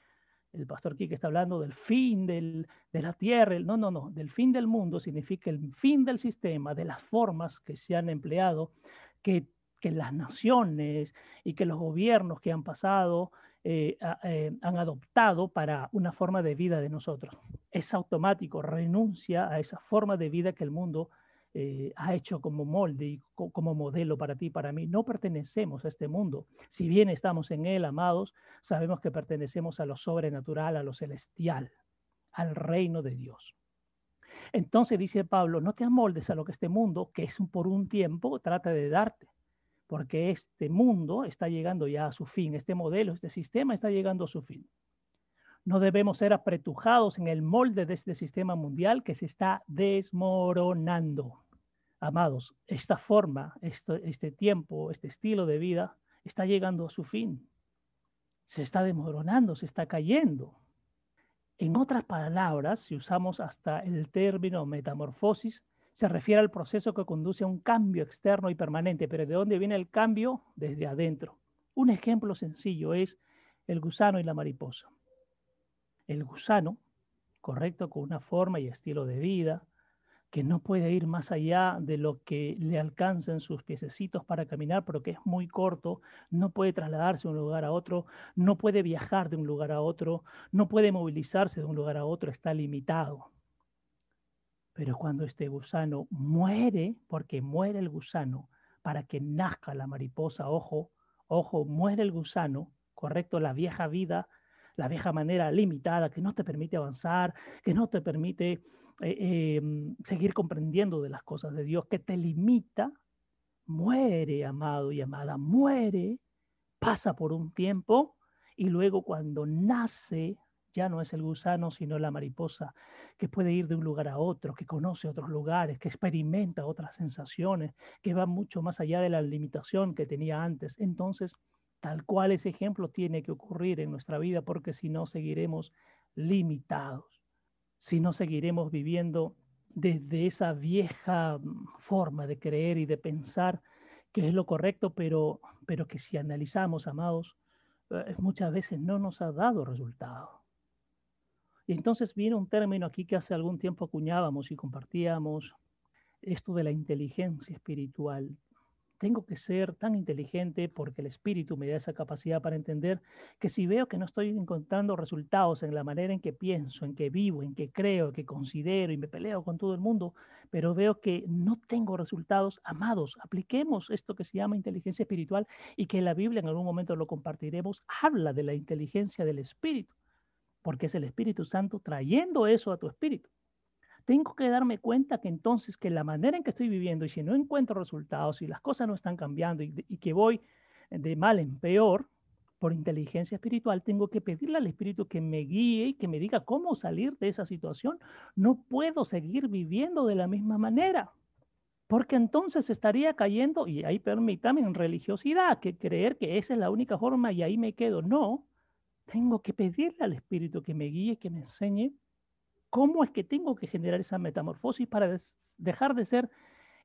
A: el pastor Quique está hablando del fin de la tierra. No, no, no. Del fin del mundo significa el fin del sistema, de las formas que se han empleado, que, las naciones y que los gobiernos que han pasado eh, eh, han adoptado para una forma de vida de nosotros. Es automático, renuncia a esa forma de vida que el mundo eh, ha hecho como molde y como modelo para ti, para mí. No pertenecemos a este mundo. Si bien estamos en él, amados, sabemos que pertenecemos a lo sobrenatural, a lo celestial, al reino de Dios. Entonces dice Pablo, no te amoldes a lo que este mundo, que es por un tiempo, trata de darte, porque este mundo está llegando ya a su fin, este modelo, este sistema está llegando a su fin. No debemos ser apretujados en el molde de este sistema mundial que se está desmoronando. Amados, esta forma, este, tiempo, este estilo de vida está llegando a su fin. Se está desmoronando, se está cayendo. En otras palabras, si usamos hasta el término metamorfosis, se refiere al proceso que conduce a un cambio externo y permanente. Pero ¿de dónde viene el cambio? Desde adentro. Un ejemplo sencillo es el gusano y la mariposa el gusano, correcto, con una forma y estilo de vida, que no puede ir más allá de lo que le alcancen sus piececitos para caminar, pero que es muy corto, no puede trasladarse de un lugar a otro, no puede viajar de un lugar a otro, no puede movilizarse de un lugar a otro, está limitado. Pero cuando este gusano muere, porque muere el gusano, para que nazca la mariposa, ojo, ojo, muere el gusano, correcto, la vieja vida la vieja manera limitada que no te permite avanzar, que no te permite eh, em, seguir comprendiendo de las cosas de Dios, que te limita, muere, amado y amada, muere, pasa por un tiempo y luego cuando nace ya no es el gusano, sino la mariposa, que puede ir de un lugar a otro, que conoce otros lugares, que experimenta otras sensaciones, que va mucho más allá de la limitación que tenía antes. Entonces, Tal cual ese ejemplo tiene que ocurrir en nuestra vida porque si no seguiremos limitados, si no seguiremos viviendo desde esa vieja mm, forma de creer y de pensar que es lo correcto, pero, pero que si analizamos, amados, eh, muchas veces no nos ha dado resultado. Y entonces viene un término aquí que hace algún tiempo acuñábamos y compartíamos esto de la inteligencia espiritual. Tengo que ser tan inteligente porque el espíritu me da esa capacidad para entender que si veo que no estoy encontrando resultados en la manera en que pienso, en que vivo, en que creo, que considero y me peleo con todo el mundo, pero veo que no tengo resultados, amados, apliquemos esto que se llama inteligencia espiritual y que la Biblia en algún momento lo compartiremos, habla de la inteligencia del espíritu, porque es el Espíritu Santo trayendo eso a tu espíritu tengo que darme cuenta que entonces que la manera en que estoy viviendo y si no encuentro resultados y las cosas no están cambiando y, y, que voy de mal en peor por inteligencia espiritual, tengo que pedirle al Espíritu que me guíe y que me diga cómo salir de esa situación. No puedo seguir viviendo de la misma manera, porque entonces estaría cayendo, y ahí permítame, en religiosidad, que creer que esa es la única forma y ahí me quedo. No, tengo que pedirle al Espíritu que me guíe, que me enseñe ¿Cómo es que tengo que generar esa metamorfosis para dejar de ser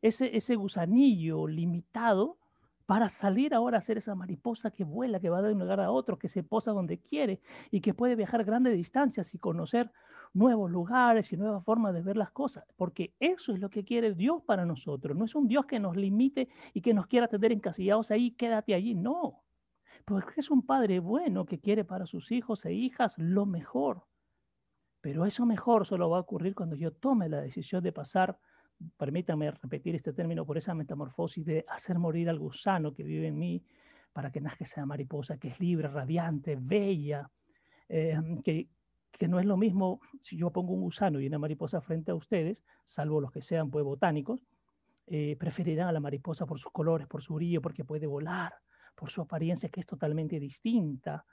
A: ese, gusanillo limitado para salir ahora a ser esa mariposa que vuela, que va de un lugar a otro, que se posa donde quiere y que puede viajar grandes distancias y conocer nuevos lugares y nuevas formas de ver las cosas? Porque eso es lo que quiere Dios para nosotros. No es un Dios que nos limite y que nos quiera tener encasillados ahí, quédate allí. No, porque es un padre bueno que quiere para sus hijos e hijas lo mejor. Pero eso mejor solo va a ocurrir cuando yo tome la decisión de pasar, permítame repetir este término, por esa metamorfosis de hacer morir al gusano que vive en mí para que nazca esa mariposa que es libre, radiante, bella, eh, que, que no es lo mismo si yo pongo un gusano y una mariposa frente a ustedes, salvo los que sean pues botánicos, eh, preferirán a la mariposa por sus colores, por su brillo, porque puede volar, por su apariencia que es totalmente distinta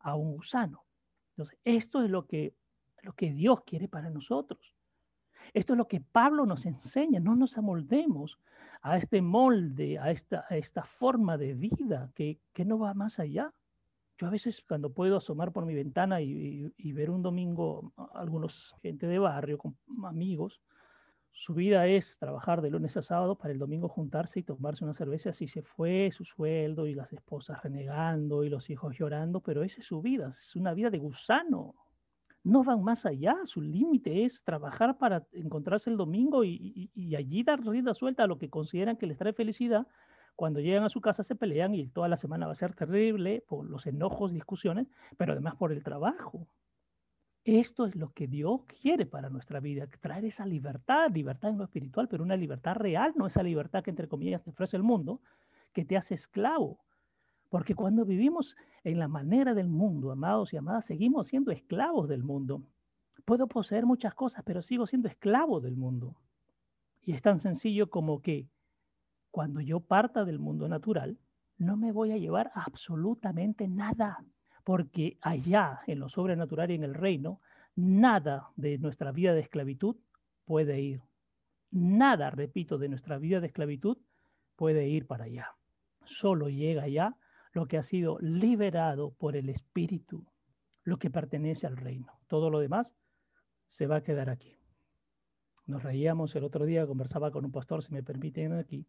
A: a un gusano. Entonces, esto es lo que lo que Dios quiere para nosotros. Esto es lo que Pablo nos enseña, no nos amoldemos a este molde, a esta, esta forma de vida que, que, no va más allá. Yo a veces cuando puedo asomar por mi ventana y, y, ver un domingo a algunos gente de barrio, con amigos, su vida es trabajar de lunes a sábado para el domingo juntarse y tomarse una cerveza. Así se fue su sueldo y las esposas renegando y los hijos llorando, pero esa es su vida, es una vida de gusano, no van más allá, su límite es trabajar para encontrarse el domingo y, allí dar rienda suelta a lo que consideran que les trae felicidad. Cuando llegan a su casa se pelean y toda la semana va a ser terrible por los enojos, discusiones, pero además por el trabajo. Esto es lo que Dios quiere para nuestra vida, traer esa libertad, libertad en lo espiritual, pero una libertad real, no esa libertad que entre comillas te ofrece el mundo, que te hace esclavo. Porque cuando vivimos en la manera del mundo, amados y amadas, seguimos siendo esclavos del mundo. Puedo poseer muchas cosas, pero sigo siendo esclavo del mundo. Y es tan sencillo como que cuando yo parta del mundo natural, no me voy a llevar absolutamente nada, porque allá, en lo sobrenatural y en el reino, nada de nuestra vida de esclavitud puede ir. Nada, repito, de nuestra vida de esclavitud puede ir para allá. Solo llega allá lo que ha sido liberado por el Espíritu, lo que pertenece al reino. Todo lo demás se va a quedar aquí. Nos reíamos el otro día, conversaba con un pastor, si me permiten aquí,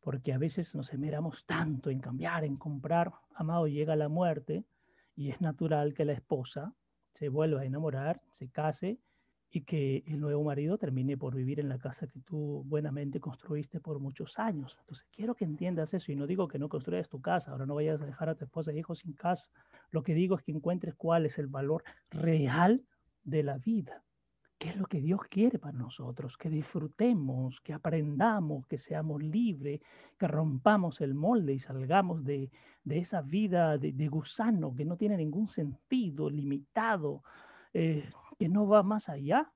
A: porque a veces nos emeramos tanto en cambiar, en comprar. Amado, llega la muerte y es natural que la esposa se vuelva a enamorar, se case y que el nuevo marido termine por vivir en la casa que tú buenamente construiste por muchos años. Entonces, quiero que entiendas eso y no digo que no construyas tu casa, ahora no vayas a dejar a tu esposa y hijos sin casa. Lo que digo es que encuentres cuál es el valor real de la vida. ¿Qué es lo que Dios quiere para nosotros? Que disfrutemos, que aprendamos, que seamos libres, que rompamos el molde y salgamos de, de esa vida de, gusano que no tiene ningún sentido, limitado, eh, que no va más allá.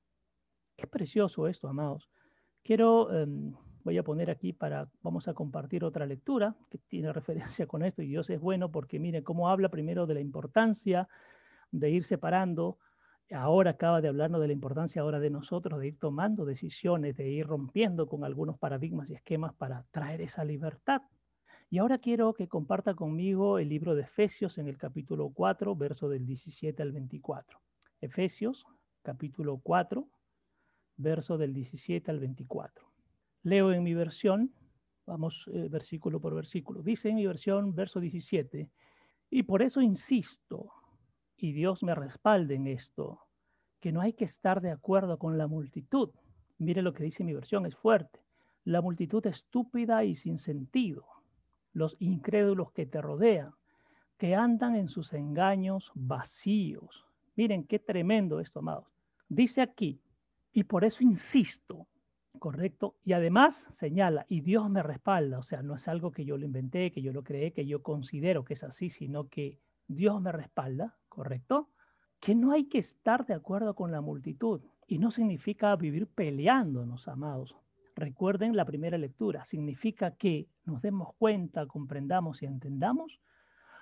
A: Qué precioso esto, amados. Quiero, em, voy a poner aquí para, vamos a compartir otra lectura que tiene referencia con esto y Dios es bueno porque mire cómo habla primero de la importancia de ir separando. Ahora acaba de hablarnos de la importancia ahora de nosotros, de ir tomando decisiones, de ir rompiendo con algunos paradigmas y esquemas para traer esa libertad. Y ahora quiero que comparta conmigo el libro de Efesios en el capítulo 4, verso del 17 al 24. Efesios capítulo 4, verso del 17 al 24. Leo en mi versión, vamos eh, versículo por versículo. Dice en mi versión, verso 17, y por eso insisto, y Dios me respalde en esto, que no hay que estar de acuerdo con la multitud. Mire lo que dice mi versión, es fuerte. la multitud estúpida y sin sentido, los incrédulos que te rodean, que andan en sus engaños vacíos. Miren qué tremendo esto, amados. Dice aquí, y por eso insisto, ¿correcto? Y además señala, y Dios me respalda, o sea, no es algo que yo lo inventé, que yo lo creé, que yo considero que es así, sino que Dios me respalda, ¿correcto? Que no hay que estar de acuerdo con la multitud. Y no significa vivir peleándonos, amados. Recuerden la primera lectura, significa que nos demos cuenta, comprendamos y entendamos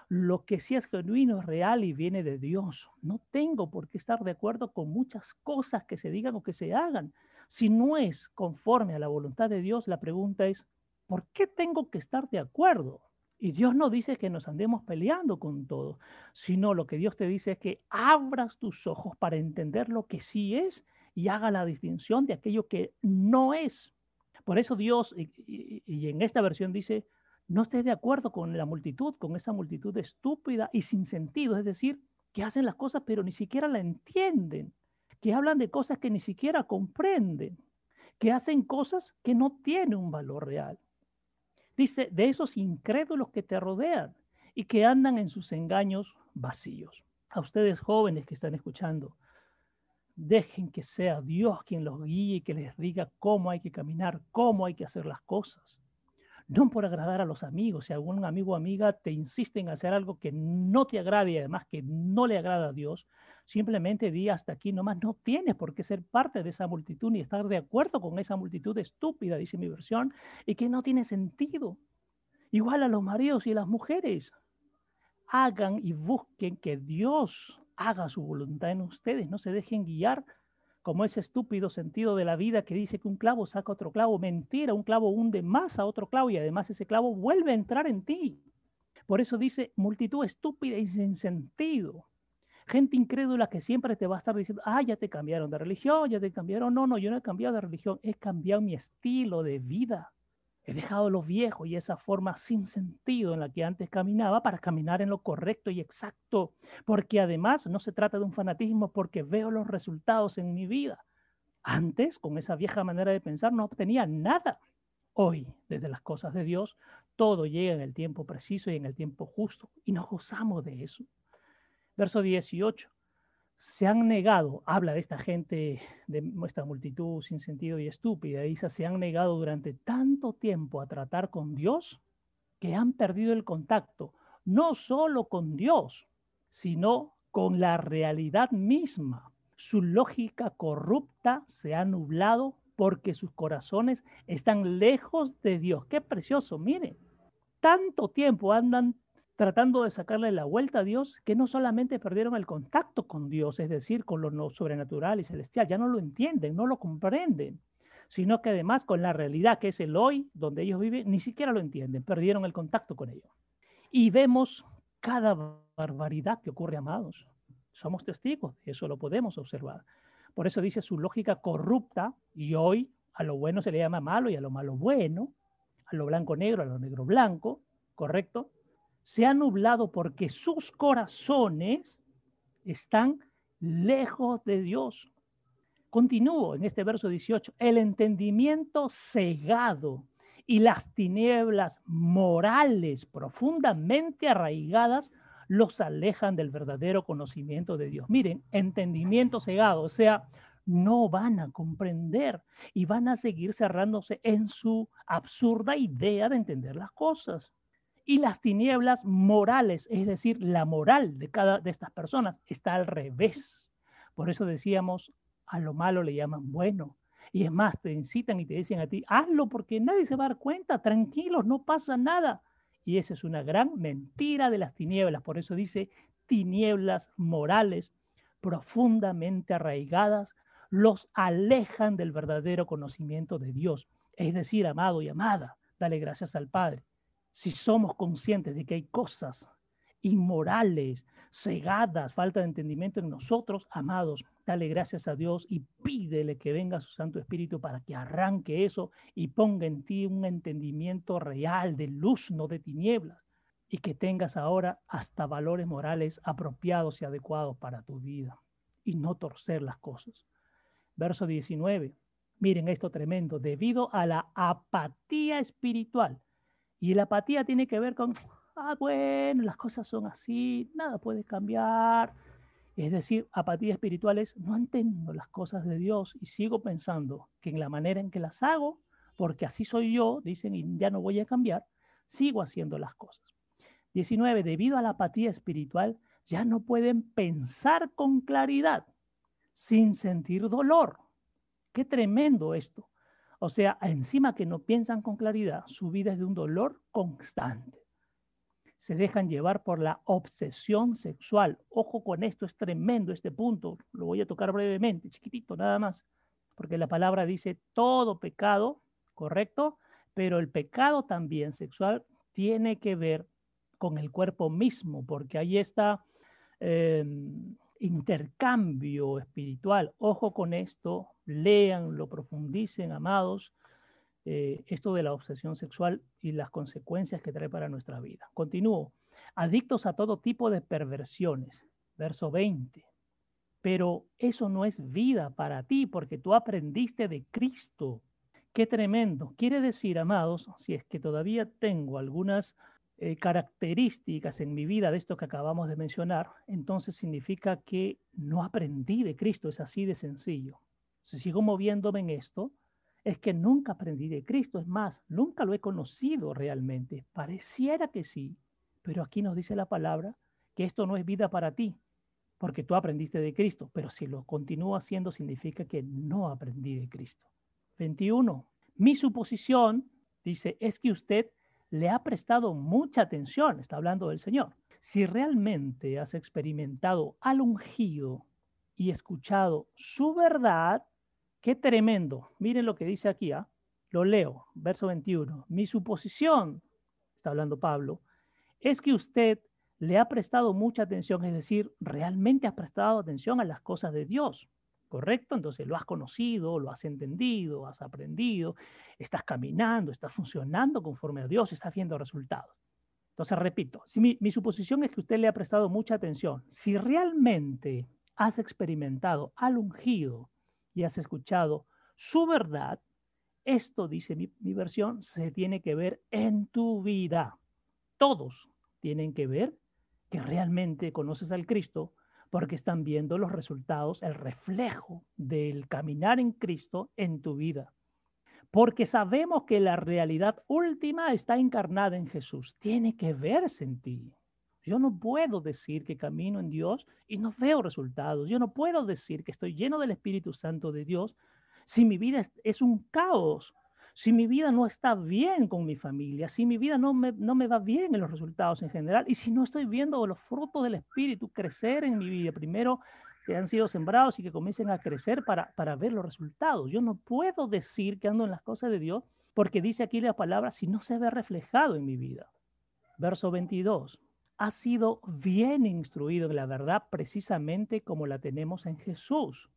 A: lo que sí es genuino, es real y viene de Dios. No tengo por qué estar de acuerdo con muchas cosas que se digan o que se hagan. Si no es conforme a la voluntad de Dios, la pregunta es, ¿por qué tengo que estar de acuerdo? Y Dios no dice que nos andemos peleando con todo, sino lo que Dios te dice es que abras tus ojos para entender lo que sí es y haga la distinción de aquello que no es. Por eso Dios, y, en esta versión dice, no estés de acuerdo con la multitud, con esa multitud estúpida y sin sentido, es decir, que hacen las cosas pero ni siquiera la entienden, que hablan de cosas que ni siquiera comprenden, que hacen cosas que no tienen un valor real. Dice, de esos incrédulos que te rodean y que andan en sus engaños vacíos. A ustedes jóvenes que están escuchando, dejen que sea Dios quien los guíe y que les diga cómo hay que caminar, cómo hay que hacer las cosas no por agradar a los amigos. Si algún amigo o amiga te insiste en hacer algo que no te agrade y además que no le agrada a Dios, simplemente di hasta aquí nomás. No tienes por qué ser parte de esa multitud ni estar de acuerdo con esa multitud estúpida, dice mi versión, y que no tiene sentido. Igual a los maridos y las mujeres. Hagan y busquen que Dios haga su voluntad en ustedes. No se dejen guiar como ese estúpido sentido de la vida que dice que un clavo saca otro clavo. Mentira, un clavo hunde más a otro clavo y además ese clavo vuelve a entrar en ti. Por eso dice multitud estúpida y sin sentido. Gente incrédula que siempre te va a estar diciendo, ah, ya te cambiaron de religión, ya te cambiaron. No, no, yo no he cambiado de religión, he cambiado mi estilo de vida. He dejado lo viejo y esa forma sin sentido en la que antes caminaba para caminar en lo correcto y exacto, porque además no se trata de un fanatismo porque veo los resultados en mi vida. Antes, con esa vieja manera de pensar, no obtenía nada. Hoy, desde las cosas de Dios, todo llega en el tiempo preciso y en el tiempo justo, y nos gozamos de eso. Verso 18 se han negado, habla de esta gente, de nuestra multitud sin sentido y estúpida, dice, se han negado durante tanto tiempo a tratar con Dios que han perdido el contacto, no solo con Dios, sino con la realidad misma. Su lógica corrupta se ha nublado porque sus corazones están lejos de Dios. Qué precioso, mire. Tanto tiempo andan tratando de sacarle la vuelta a Dios, que no solamente perdieron el contacto con Dios, es decir, con lo sobrenatural y celestial, ya no lo entienden, no lo comprenden, sino que además con la realidad que es el hoy, donde ellos viven, ni siquiera lo entienden, perdieron el contacto con ello. Y vemos cada barbaridad que ocurre, amados. Somos testigos, eso lo podemos observar. Por eso dice su lógica corrupta, y hoy a lo bueno se le llama malo y a lo malo bueno, a lo blanco negro, a lo negro blanco, ¿correcto? Se ha nublado porque sus corazones están lejos de Dios. Continúo en este verso 18, el entendimiento cegado y las tinieblas morales profundamente arraigadas los alejan del verdadero conocimiento de Dios. Miren, entendimiento cegado, o sea, no van a comprender y van a seguir cerrándose en su absurda idea de entender las cosas y las tinieblas morales, es decir, la moral de cada de estas personas está al revés. Por eso decíamos, a lo malo le llaman bueno. Y es más, te incitan y te dicen a ti, hazlo porque nadie se va a dar cuenta, tranquilos, no pasa nada. Y esa es una gran mentira de las tinieblas. Por eso dice tinieblas morales profundamente arraigadas, los alejan del verdadero conocimiento de Dios. Es decir, amado y amada, dale gracias al Padre si somos conscientes de que hay cosas inmorales, cegadas, falta de entendimiento en nosotros, amados, dale gracias a Dios y pídele que venga su Santo Espíritu para que arranque eso y ponga en ti un entendimiento real de luz, no de tinieblas, y que tengas ahora hasta valores morales apropiados y adecuados para tu vida y no torcer las cosas. Verso 19. Miren esto tremendo, debido a la apatía espiritual. Y la apatía tiene que ver con, ah, bueno, las cosas son así, nada puede cambiar. Es decir, apatía espiritual es, no entiendo las cosas de Dios y sigo pensando que en la manera en que las hago, porque así soy yo, dicen, y ya no voy a cambiar, sigo haciendo las cosas. 19. Debido a la apatía espiritual, ya no pueden pensar con claridad sin sentir dolor. Qué tremendo esto. O sea, encima que no piensan con claridad, su vida es de un dolor constante. Se dejan llevar por la obsesión sexual. Ojo con esto, es tremendo este punto. Lo voy a tocar brevemente, chiquitito nada más, porque la palabra dice todo pecado, ¿correcto? Pero el pecado también sexual tiene que ver con el cuerpo mismo, porque ahí está em, intercambio espiritual. Ojo con esto, lean, lo profundicen, amados, eh, esto de la obsesión sexual y las consecuencias que trae para nuestra vida. Continúo. Adictos a todo tipo de perversiones. Verso 20. Pero eso no es vida para ti porque tú aprendiste de Cristo. Qué tremendo. Quiere decir, amados, si es que todavía tengo algunas eh, características en mi vida de esto que acabamos de mencionar, entonces significa que no aprendí de Cristo, es así de sencillo. Si sigo moviéndome en esto, es que nunca aprendí de Cristo, es más, nunca lo he conocido realmente. Pareciera que sí, pero aquí nos dice la palabra que esto no es vida para ti, porque tú aprendiste de Cristo, pero si lo continúo haciendo significa que no aprendí de Cristo. 21. Mi suposición, dice, es que usted le ha prestado mucha atención, está hablando del Señor. Si realmente has experimentado al ungido y escuchado su verdad, qué tremendo. Miren lo que dice aquí, ¿ah? lo leo, verso 21. Mi suposición, está hablando Pablo, es que usted le ha prestado mucha atención, es decir, realmente ha prestado atención a las cosas de Dios. ¿Correcto? Entonces lo has conocido, lo has entendido, has aprendido, estás caminando, estás funcionando conforme a Dios, estás viendo resultados. Entonces, repito, si mi, suposición es que usted le ha prestado mucha atención. Si realmente has experimentado al ungido y has escuchado su verdad, esto, dice mi versión, se tiene que ver en tu vida. Todos tienen que ver que realmente conoces al Cristo, porque están viendo los resultados, el reflejo del caminar en Cristo en tu vida. Porque sabemos que la realidad última está encarnada en Jesús. Tiene que verse en ti. Yo no puedo decir que camino en Dios y no veo resultados. Yo no puedo decir que estoy lleno del Espíritu Santo de Dios si mi vida es, un caos si mi vida no está bien con mi familia, si mi vida no me, no me va bien en los resultados en general, y si no estoy viendo los frutos del Espíritu crecer en mi vida, primero que han sido sembrados y que comiencen a crecer para, para ver los resultados. Yo no puedo decir que ando en las cosas de Dios porque dice aquí la palabra si no se ve reflejado en mi vida. Verso 22. Ha sido bien instruido en la verdad precisamente como la tenemos en Jesús.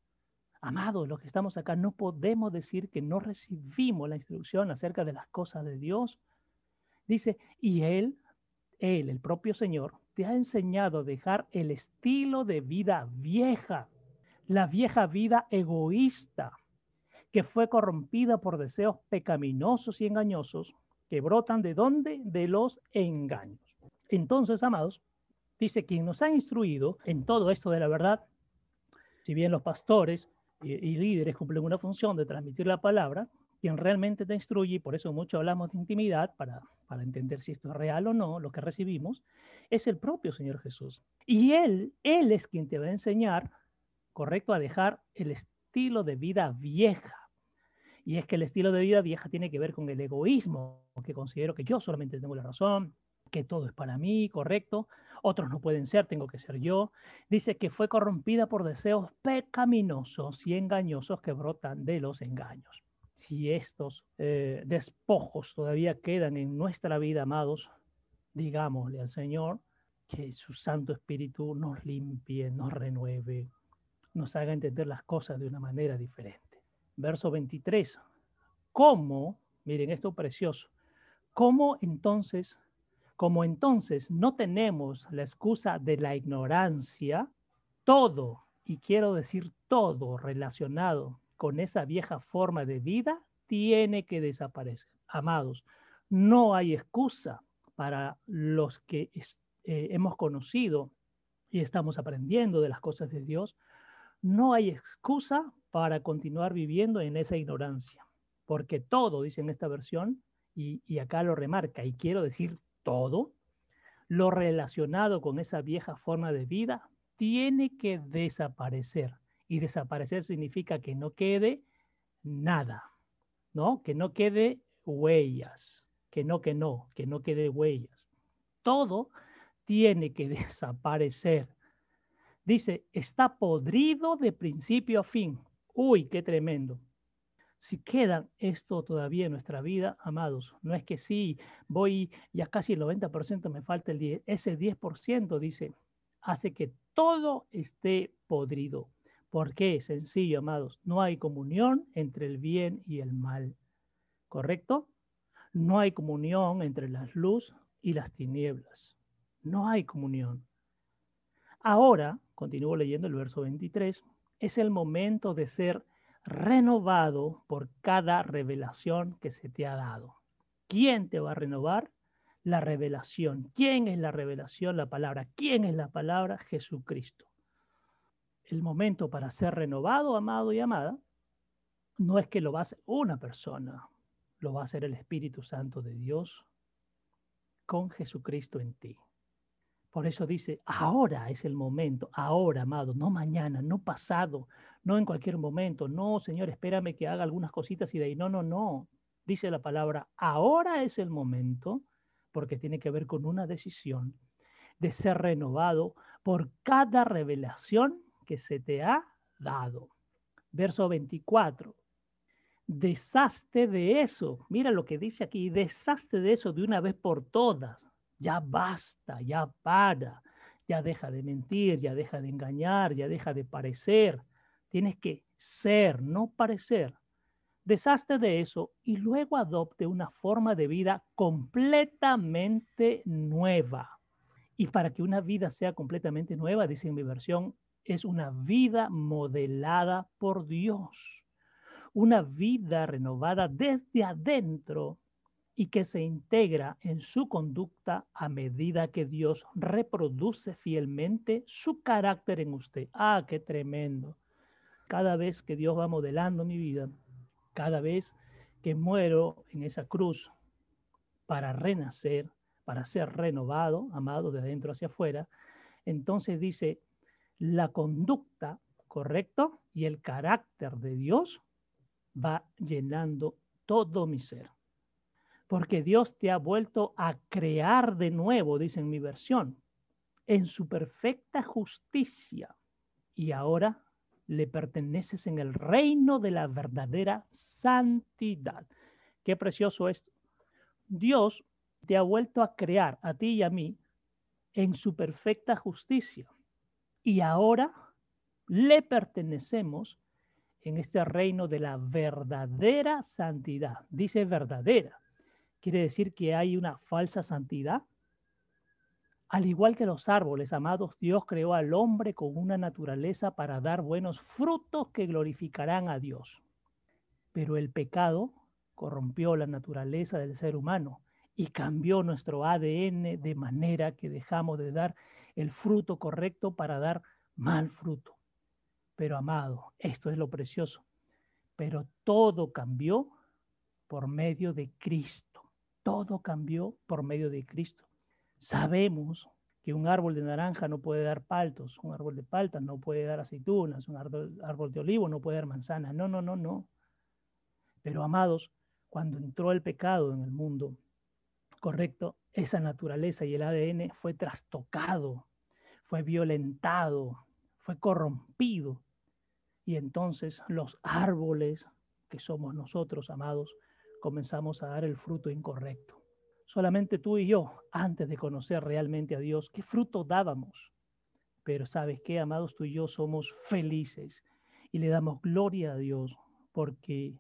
A: Amados, los que estamos acá, no podemos decir que no recibimos la instrucción acerca de las cosas de Dios. Dice, y Él, Él, el propio Señor, te ha enseñado a dejar el estilo de vida vieja, la vieja vida egoísta, que fue corrompida por deseos pecaminosos y engañosos que brotan de dónde? De los engaños. Entonces, amados, dice, quien nos ha instruido en todo esto de la verdad, si bien los pastores y, líderes cumplen una función de transmitir la palabra, quien realmente te instruye, y por eso mucho hablamos de intimidad, para, para entender si esto es real o no, lo que recibimos, es el propio Señor Jesús. Y Él, Él es quien te va a enseñar, correcto, a dejar el estilo de vida vieja. Y es que el estilo de vida vieja tiene que ver con el egoísmo, que considero que yo solamente tengo la razón, que todo es para mí, correcto, otros no pueden ser, tengo que ser yo. Dice que fue corrompida por deseos pecaminosos y engañosos que brotan de los engaños. Si estos eh, despojos todavía quedan en nuestra vida, amados, digámosle al Señor que su Santo Espíritu nos limpie, nos renueve, nos haga entender las cosas de una manera diferente. Verso 23. ¿Cómo? Miren esto precioso. ¿Cómo entonces como entonces no tenemos la excusa de la ignorancia, todo, y quiero decir todo relacionado con esa vieja forma de vida tiene que desaparecer. Amados, no hay excusa para los que eh, hemos conocido y estamos aprendiendo de las cosas de Dios. No hay excusa para continuar viviendo en esa ignorancia, porque todo, dice en esta versión, y, y acá lo remarca, y quiero decir todo, lo relacionado con esa vieja forma de vida tiene que desaparecer. Y desaparecer significa que no quede nada, ¿no? Que no quede huellas, que no, que no, que no quede huellas. Todo tiene que desaparecer. Dice, está podrido de principio a fin. Uy, qué tremendo. Si queda esto todavía en nuestra vida, amados, no es que sí, voy ya casi el 90%, me falta el 10, ese 10% dice, hace que todo esté podrido. ¿Por qué? Sencillo, amados, no hay comunión entre el bien y el mal. ¿Correcto? No hay comunión entre la luz y las tinieblas. No hay comunión. Ahora, continúo leyendo el verso 23, es el momento de ser renovado por cada revelación que se te ha dado. ¿Quién te va a renovar? La revelación. ¿Quién es la revelación? La palabra. ¿Quién es la palabra? Jesucristo. El momento para ser renovado, amado y amada, no es que lo va a hacer una persona, lo va a hacer el Espíritu Santo de Dios con Jesucristo en ti. Por eso dice, ahora es el momento, ahora, amado, no mañana, no pasado, no en cualquier momento, no, Señor, espérame que haga algunas cositas y de ahí, no, no, no. Dice la palabra, ahora es el momento, porque tiene que ver con una decisión de ser renovado por cada revelación que se te ha dado. Verso 24. Deshazte de eso. Mira lo que dice aquí. Deshazte de eso de una vez por todas. Ya basta, ya para. Ya deja de mentir, ya deja de engañar, ya deja de parecer. Tienes que ser, no parecer. Deshazte de eso y luego adopte una forma de vida completamente nueva. Y para que una vida sea completamente nueva, dice en mi versión, es una vida modelada por Dios. Una vida renovada desde adentro y que se integra en su conducta a medida que Dios reproduce fielmente su carácter en usted. Ah, qué tremendo cada vez que Dios va modelando mi vida, cada vez que muero en esa cruz para renacer, para ser renovado, amado de adentro hacia afuera, entonces dice, la conducta, ¿correcto? Y el carácter de Dios va llenando todo mi ser. Porque Dios te ha vuelto a crear de nuevo, dice en mi versión, en su perfecta justicia. Y ahora le perteneces en el reino de la verdadera santidad. Qué precioso esto. Dios te ha vuelto a crear a ti y a mí en su perfecta justicia. Y ahora le pertenecemos en este reino de la verdadera santidad. Dice verdadera. Quiere decir que hay una falsa santidad. Al igual que los árboles, amados, Dios creó al hombre con una naturaleza para dar buenos frutos que glorificarán a Dios. Pero el pecado corrompió la naturaleza del ser humano y cambió nuestro ADN de manera que dejamos de dar el fruto correcto para dar mal fruto. Pero amado, esto es lo precioso. Pero todo cambió por medio de Cristo. Todo cambió por medio de Cristo. Sabemos que un árbol de naranja no puede dar paltos, un árbol de paltas no puede dar aceitunas, un árbol, de olivo no puede dar manzanas. No, no, no, no. Pero amados, cuando entró el pecado en el mundo, correcto, esa naturaleza y el ADN fue trastocado, fue violentado, fue corrompido. Y entonces los árboles que somos nosotros, amados, comenzamos a dar el fruto incorrecto solamente tú y yo, antes de conocer realmente a Dios, qué fruto dábamos. Pero sabes qué, amados, tú y yo somos felices y le damos gloria a Dios porque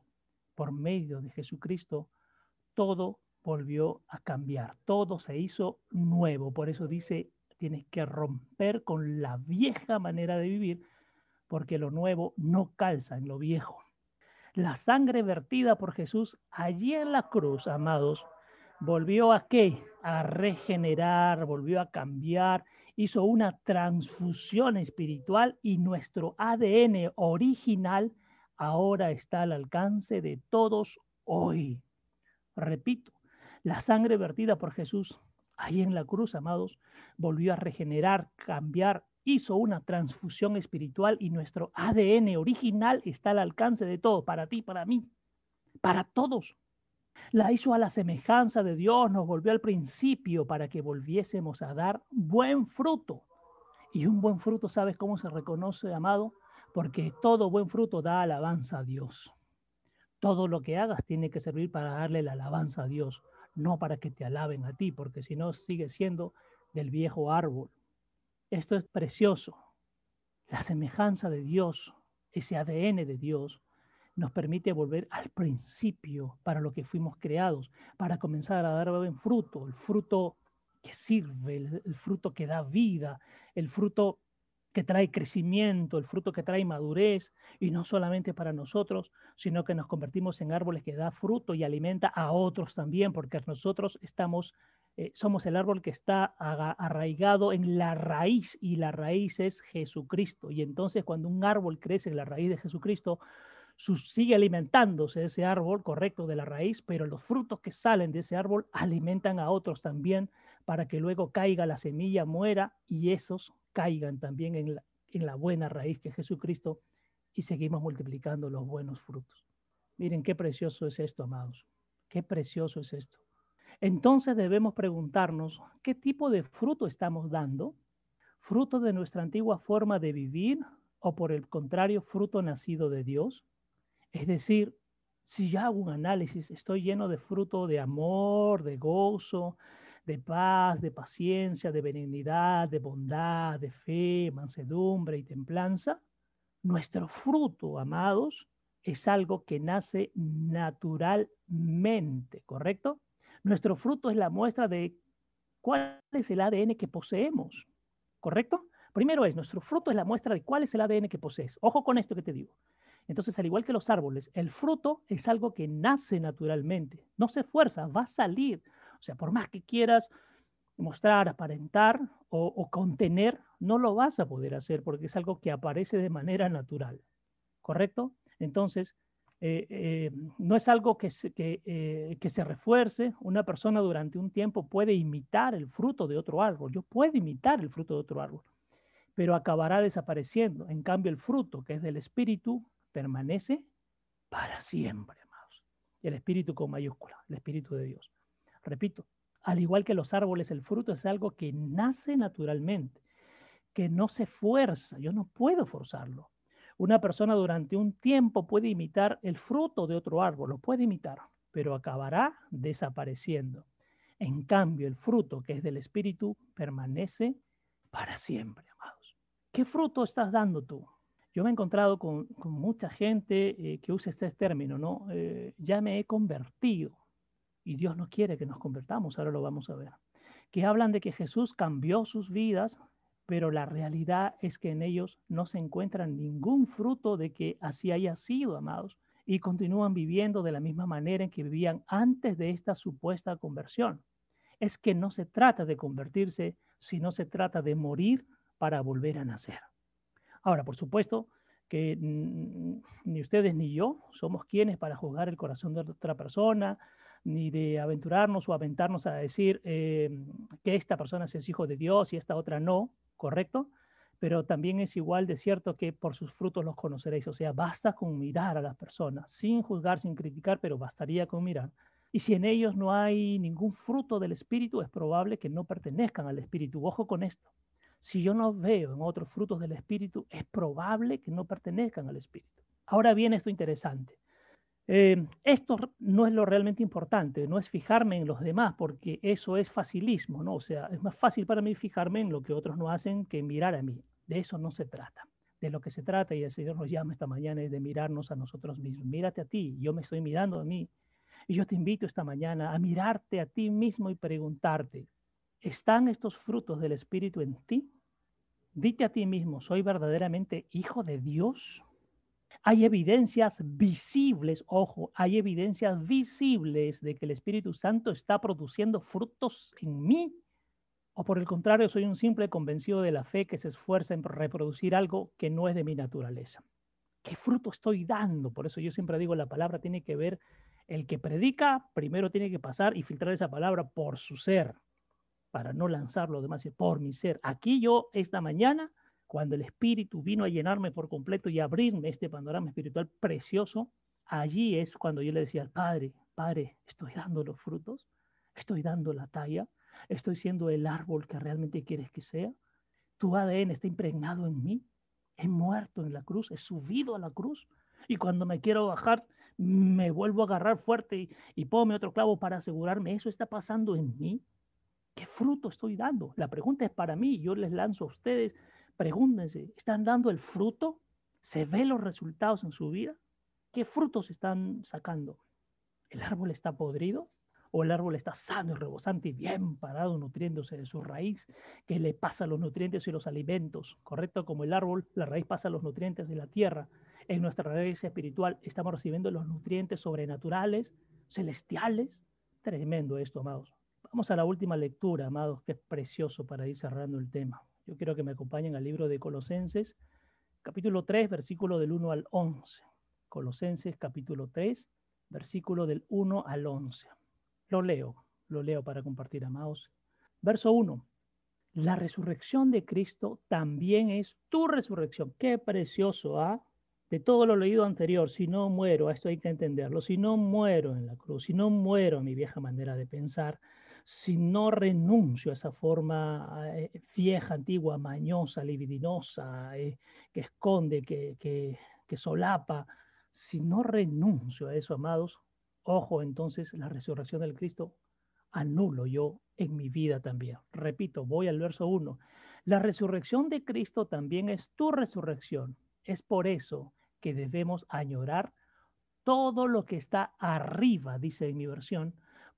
A: por medio de Jesucristo todo volvió a cambiar, todo se hizo nuevo. Por eso dice, tienes que romper con la vieja manera de vivir porque lo nuevo no calza en lo viejo. La sangre vertida por Jesús allí en la cruz, amados, volvió a qué? A regenerar, volvió a cambiar, hizo una transfusión espiritual y nuestro ADN original ahora está al alcance de todos hoy. Repito, la sangre vertida por Jesús ahí en la cruz, amados, volvió a regenerar, cambiar, hizo una transfusión espiritual y nuestro ADN original está al alcance de todo, para ti, para mí, para todos. La hizo a la semejanza de Dios, nos volvió al principio para que volviésemos a dar buen fruto. Y un buen fruto, ¿sabes cómo se reconoce, amado? Porque todo buen fruto da alabanza a Dios. Todo lo que hagas tiene que servir para darle la alabanza a Dios, no para que te alaben a ti, porque si no sigue siendo del viejo árbol. Esto es precioso. La semejanza de Dios, ese ADN de Dios, nos permite volver al principio para lo que fuimos creados, para comenzar a dar buen fruto, el fruto que sirve, el, fruto que da vida, el fruto que trae crecimiento, el fruto que trae madurez, y no solamente para nosotros, sino que nos convertimos en árboles que da fruto y alimenta a otros también, porque nosotros estamos, eh, somos el árbol que está arraigado en la raíz, y la raíz es Jesucristo. Y entonces cuando un árbol crece en la raíz de Jesucristo, sigue alimentándose ese árbol correcto de la raíz, pero los frutos que salen de ese árbol alimentan a otros también para que luego caiga la semilla, muera y esos caigan también en la, en la buena raíz que es Jesucristo y seguimos multiplicando los buenos frutos. Miren qué precioso es esto, amados. Qué precioso es esto. Entonces debemos preguntarnos, ¿qué tipo de fruto estamos dando? ¿Fruto de nuestra antigua forma de vivir o por el contrario, fruto nacido de Dios? Es decir, si yo hago un análisis, estoy lleno de fruto de amor, de gozo, de paz, de paciencia, de benignidad, de bondad, de fe, mansedumbre y templanza. Nuestro fruto, amados, es algo que nace naturalmente, ¿correcto? Nuestro fruto es la muestra de cuál es el ADN que poseemos, ¿correcto? Primero es, nuestro fruto es la muestra de cuál es el ADN que posees. Ojo con esto que te digo. Entonces, al igual que los árboles, el fruto es algo que nace naturalmente, no se fuerza, va a salir. O sea, por más que quieras mostrar, aparentar o, contener, no lo vas a poder hacer porque es algo que aparece de manera natural. ¿Correcto? Entonces, eh, eh, no es algo eh, que se refuerce. Una persona durante un tiempo puede imitar el fruto de otro árbol. Yo puedo imitar el fruto de otro árbol, pero acabará desapareciendo. En cambio, el fruto que es del Espíritu permanece para siempre, amados. El espíritu con mayúscula, el espíritu de Dios. Repito, al igual que los árboles, el fruto es algo que nace naturalmente, que no se fuerza. Yo no puedo forzarlo. Una persona durante un tiempo puede imitar el fruto de otro árbol, lo puede imitar, pero acabará desapareciendo. En cambio, el fruto que es del Espíritu permanece para siempre, amados. ¿Qué fruto estás dando tú? Yo me he encontrado con, mucha gente eh, que usa este término, ¿no? Eh, ya me he convertido y Dios no quiere que nos convertamos, ahora lo vamos a ver. Que hablan de que Jesús cambió sus vidas, pero la realidad es que en ellos no se encuentra ningún fruto de que así haya sido, amados, y continúan viviendo de la misma manera en que vivían antes de esta supuesta conversión. Es que no se trata de convertirse, sino se trata de morir para volver a nacer. Ahora, por supuesto que ni ustedes ni yo somos quienes para juzgar el corazón de otra persona, ni de aventurarnos o aventarnos a decir eh, que esta persona es hijo de Dios y esta otra no, ¿correcto? Pero también es igual de cierto que por sus frutos los conoceréis. O sea, basta con mirar a las personas, sin juzgar, sin criticar, pero bastaría con mirar. Y si en ellos no hay ningún fruto del Espíritu, es probable que no pertenezcan al Espíritu. Ojo con esto. Si yo no veo en otros frutos del Espíritu, es probable que no pertenezcan al Espíritu. Ahora viene esto interesante. Eh, esto no es lo realmente importante, no es fijarme en los demás, porque eso es facilismo, ¿no? O sea, es más fácil para mí fijarme en lo que otros no hacen que mirar a mí. De eso no se trata. De lo que se trata, y el Señor nos llama esta mañana, es de mirarnos a nosotros mismos. Mírate a ti, yo me estoy mirando a mí. Y yo te invito esta mañana a mirarte a ti mismo y preguntarte, ¿Están estos frutos del Espíritu en ti? Dite a ti mismo, ¿soy verdaderamente hijo de Dios? Hay evidencias visibles, ojo, hay evidencias visibles de que el Espíritu Santo está produciendo frutos en mí. O por el contrario, soy un simple convencido de la fe que se esfuerza en reproducir algo que no es de mi naturaleza. ¿Qué fruto estoy dando? Por eso yo siempre digo, la palabra tiene que ver, el que predica primero tiene que pasar y filtrar esa palabra por su ser, para no lanzarlo demás, por mi ser. Aquí yo esta mañana cuando el Espíritu vino a llenarme por completo y abrirme este panorama espiritual precioso, allí es cuando yo le decía al Padre, Padre, estoy dando los frutos, estoy dando la talla, estoy siendo el árbol que realmente quieres que sea, tu ADN está impregnado en mí, he muerto en la cruz, he subido a la cruz y cuando me quiero bajar me vuelvo a agarrar fuerte y, y ponme otro clavo para asegurarme, eso está pasando en mí. ¿Qué fruto estoy dando? La pregunta es para mí, yo les lanzo a ustedes Pregúntense, ¿están dando el fruto? ¿Se ven los resultados en su vida? ¿Qué frutos están sacando? ¿El árbol está podrido? ¿O el árbol está sano y rebosante y bien parado, nutriéndose de su raíz, que le pasa los nutrientes y los alimentos? ¿Correcto? Como el árbol, la raíz pasa los nutrientes de la tierra. En nuestra raíz espiritual estamos recibiendo los nutrientes sobrenaturales, celestiales. Tremendo esto, amados. Vamos a la última lectura, amados, que es precioso para ir cerrando el tema. Yo quiero que me acompañen al libro de Colosenses, capítulo 3, versículo del 1 al 11. Colosenses, capítulo 3, versículo del 1 al 11. Lo leo, lo leo para compartir, amados. Verso 1. La resurrección de Cristo también es tu resurrección. Qué precioso, ¿ah? De todo lo leído anterior, si no muero, esto hay que entenderlo, si no muero en la cruz, si no muero a mi vieja manera de pensar, si no renuncio a esa forma eh, vieja, antigua, mañosa, libidinosa, eh, que esconde, que, que, que solapa, si no renuncio a eso, amados, ojo, entonces la resurrección del Cristo anulo yo en mi vida también. Repito, voy al verso 1. La resurrección de Cristo también es tu resurrección. Es por eso que debemos añorar todo lo que está arriba, dice en mi versión,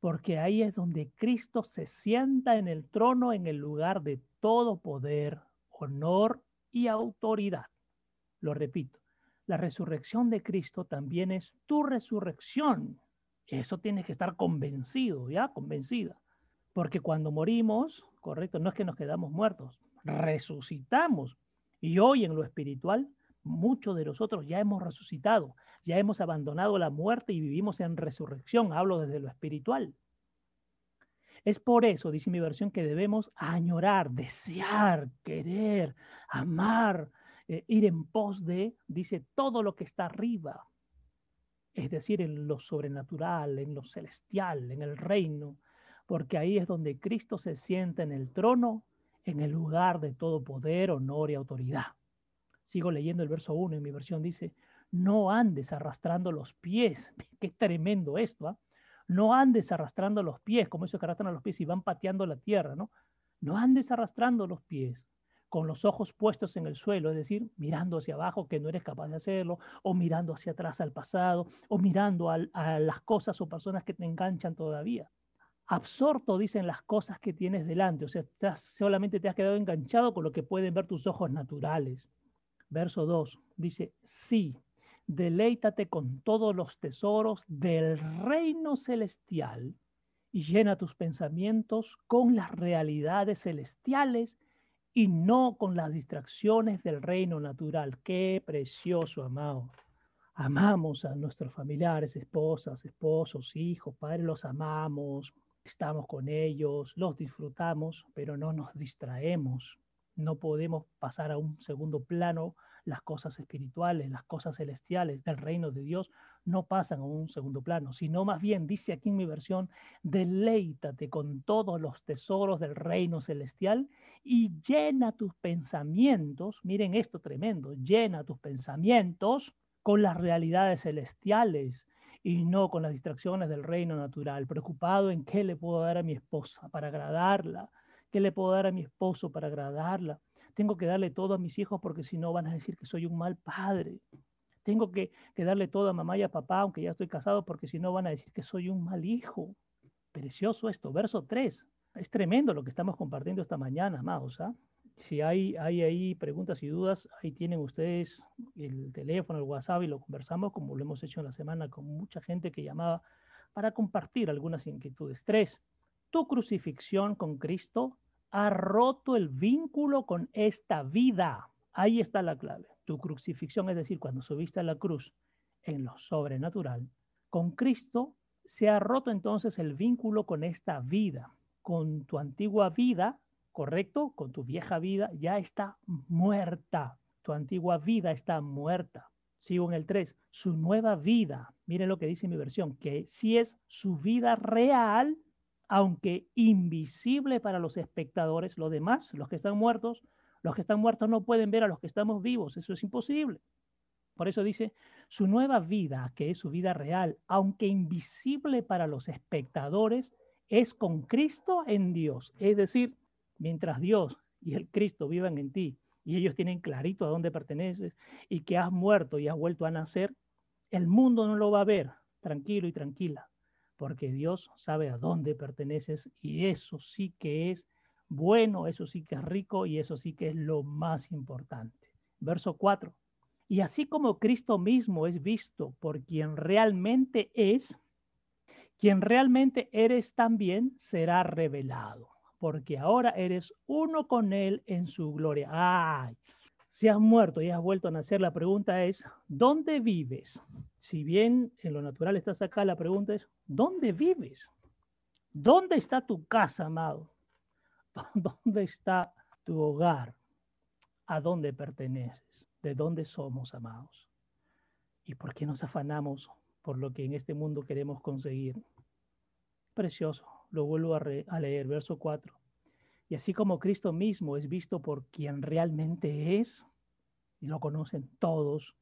A: porque ahí es donde Cristo se sienta en el trono en el lugar de todo poder, honor y autoridad. Lo repito, la resurrección de Cristo también es tu resurrección. Eso tienes que estar convencido, ¿ya? Convencida. Porque cuando morimos, correcto, no es que nos quedamos muertos, resucitamos. Y hoy en lo espiritual, muchos de nosotros ya hemos resucitado, ya hemos abandonado la muerte y vivimos en resurrección. Hablo desde lo espiritual. Es por eso, dice mi versión, que debemos añorar, desear, querer, amar, eh, ir en pos de, dice, todo lo que está arriba. Es decir, en lo sobrenatural, en lo celestial, en el reino, porque ahí es donde Cristo se sienta en el trono, en el lugar de todo poder, honor y autoridad. Sigo leyendo el verso 1 en mi versión, dice, no andes arrastrando los pies. Qué tremendo esto. ¿ah? No andes arrastrando los pies, como esos que arrastran los pies y van pateando la tierra, ¿no? No andes arrastrando los pies con los ojos puestos en el suelo, es decir, mirando hacia abajo que no eres capaz de hacerlo, o mirando hacia atrás al pasado, o mirando a las cosas o personas que te enganchan todavía. Absorto, dicen las cosas que tienes delante, o sea, solamente te has quedado enganchado con lo que pueden ver tus ojos naturales. Verso 2 dice, sí, deleítate con todos los tesoros del reino celestial y llena tus pensamientos con las realidades celestiales y no con las distracciones del reino natural. Qué precioso, amado. Amamos a nuestros familiares, esposas, esposos, hijos, padres, los amamos, estamos con ellos, los disfrutamos, pero no nos distraemos. No podemos pasar a un segundo plano las cosas espirituales, las cosas celestiales del reino de Dios no pasan a un segundo plano, sino más bien, dice aquí en mi versión, deleítate con todos los tesoros del reino celestial y llena tus pensamientos, miren esto tremendo, llena tus pensamientos con las realidades celestiales y no con las distracciones del reino natural, preocupado en qué le puedo dar a mi esposa para agradarla, qué le puedo dar a mi esposo para agradarla, tengo que darle todo a mis hijos porque si no van a decir que soy un mal padre. Tengo que, darle todo a mamá y a papá, aunque ya estoy casado, porque si no van a decir que soy un mal hijo. Precioso esto. Verso 3. Es tremendo lo que estamos compartiendo esta mañana, amados. ¿ah? Si hay, hay ahí preguntas y dudas, ahí tienen ustedes el teléfono, el WhatsApp y lo conversamos como lo hemos hecho en la semana con mucha gente que llamaba para compartir algunas inquietudes. Tres, tu crucifixión con Cristo ha roto el vínculo con esta vida. Ahí está la clave. Tu crucifixión, es decir, cuando subiste a la cruz en lo sobrenatural, con Cristo se ha roto entonces el vínculo con esta vida, con tu antigua vida, ¿correcto? Con tu vieja vida, ya está muerta. Tu antigua vida está muerta. Sigo en el 3. Su nueva vida, miren lo que dice mi versión, que si es su vida real, aunque invisible para los espectadores, los demás, los que están muertos, los que están muertos no pueden ver a los que estamos vivos, eso es imposible. Por eso dice, su nueva vida, que es su vida real, aunque invisible para los espectadores, es con Cristo en Dios. Es decir, mientras Dios y el Cristo vivan en ti y ellos tienen clarito a dónde perteneces y que has muerto y has vuelto a nacer, el mundo no lo va a ver tranquilo y tranquila, porque Dios sabe a dónde perteneces y eso sí que es bueno, eso sí que es rico y eso sí que es lo más importante. Verso 4. Y así como Cristo mismo es visto por quien realmente es, quien realmente eres también será revelado, porque ahora eres uno con Él en su gloria. ¡Ay! Si has muerto y has vuelto a nacer, la pregunta es, ¿dónde vives? Si bien en lo natural estás acá, la pregunta es, ¿dónde vives? ¿Dónde está tu casa, amado? ¿Dónde está tu hogar? ¿A dónde perteneces? de dónde somos amados y por qué nos afanamos por lo que en este mundo queremos conseguir. Precioso, lo vuelvo a, a leer, verso 4. Y así como Cristo mismo es visto por quien realmente es, y lo conocen todos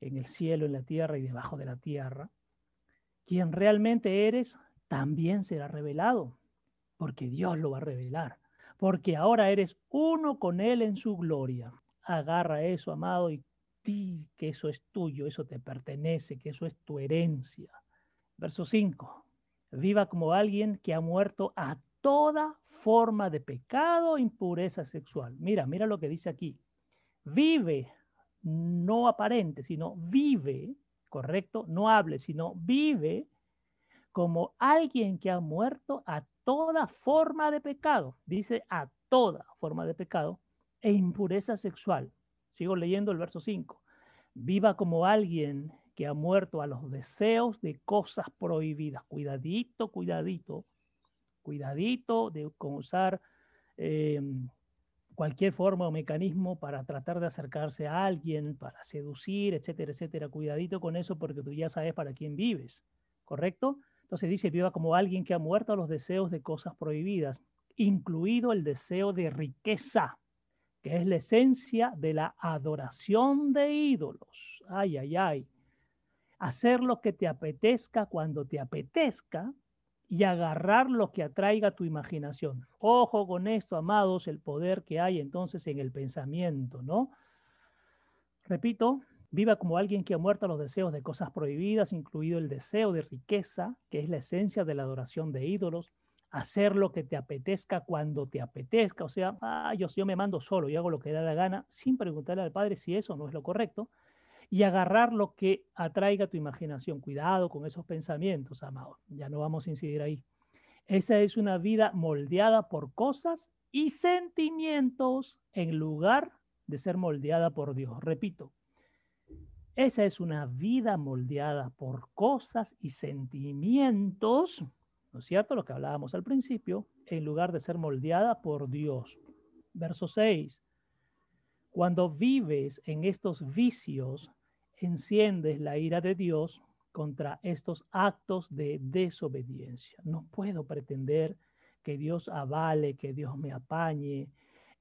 A: en el cielo, en la tierra y debajo de la tierra, quien realmente eres también será revelado, porque Dios lo va a revelar, porque ahora eres uno con Él en su gloria agarra eso, amado, y di que eso es tuyo, eso te pertenece, que eso es tu herencia. Verso 5. Viva como alguien que ha muerto a toda forma de pecado, impureza sexual. Mira, mira lo que dice aquí. Vive, no aparente, sino vive, correcto, no hable, sino vive como alguien que ha muerto a toda forma de pecado. Dice a toda forma de pecado e impureza sexual. Sigo leyendo el verso 5. Viva como alguien que ha muerto a los deseos de cosas prohibidas. Cuidadito, cuidadito, cuidadito de usar eh, cualquier forma o mecanismo para tratar de acercarse a alguien, para seducir, etcétera, etcétera. Cuidadito con eso porque tú ya sabes para quién vives, ¿correcto? Entonces dice, viva como alguien que ha muerto a los deseos de cosas prohibidas, incluido el deseo de riqueza que es la esencia de la adoración de ídolos. Ay, ay, ay. Hacer lo que te apetezca cuando te apetezca y agarrar lo que atraiga tu imaginación. Ojo con esto, amados, el poder que hay entonces en el pensamiento, ¿no? Repito, viva como alguien que ha muerto a los deseos de cosas prohibidas, incluido el deseo de riqueza, que es la esencia de la adoración de ídolos hacer lo que te apetezca cuando te apetezca, o sea, ah, yo, yo me mando solo y hago lo que da la gana sin preguntarle al Padre si eso no es lo correcto, y agarrar lo que atraiga tu imaginación. Cuidado con esos pensamientos, amado, ya no vamos a incidir ahí. Esa es una vida moldeada por cosas y sentimientos en lugar de ser moldeada por Dios. Repito, esa es una vida moldeada por cosas y sentimientos ¿no es cierto? Lo que hablábamos al principio, en lugar de ser moldeada por Dios. Verso 6. Cuando vives en estos vicios, enciendes la ira de Dios contra estos actos de desobediencia. No puedo pretender que Dios avale, que Dios me apañe,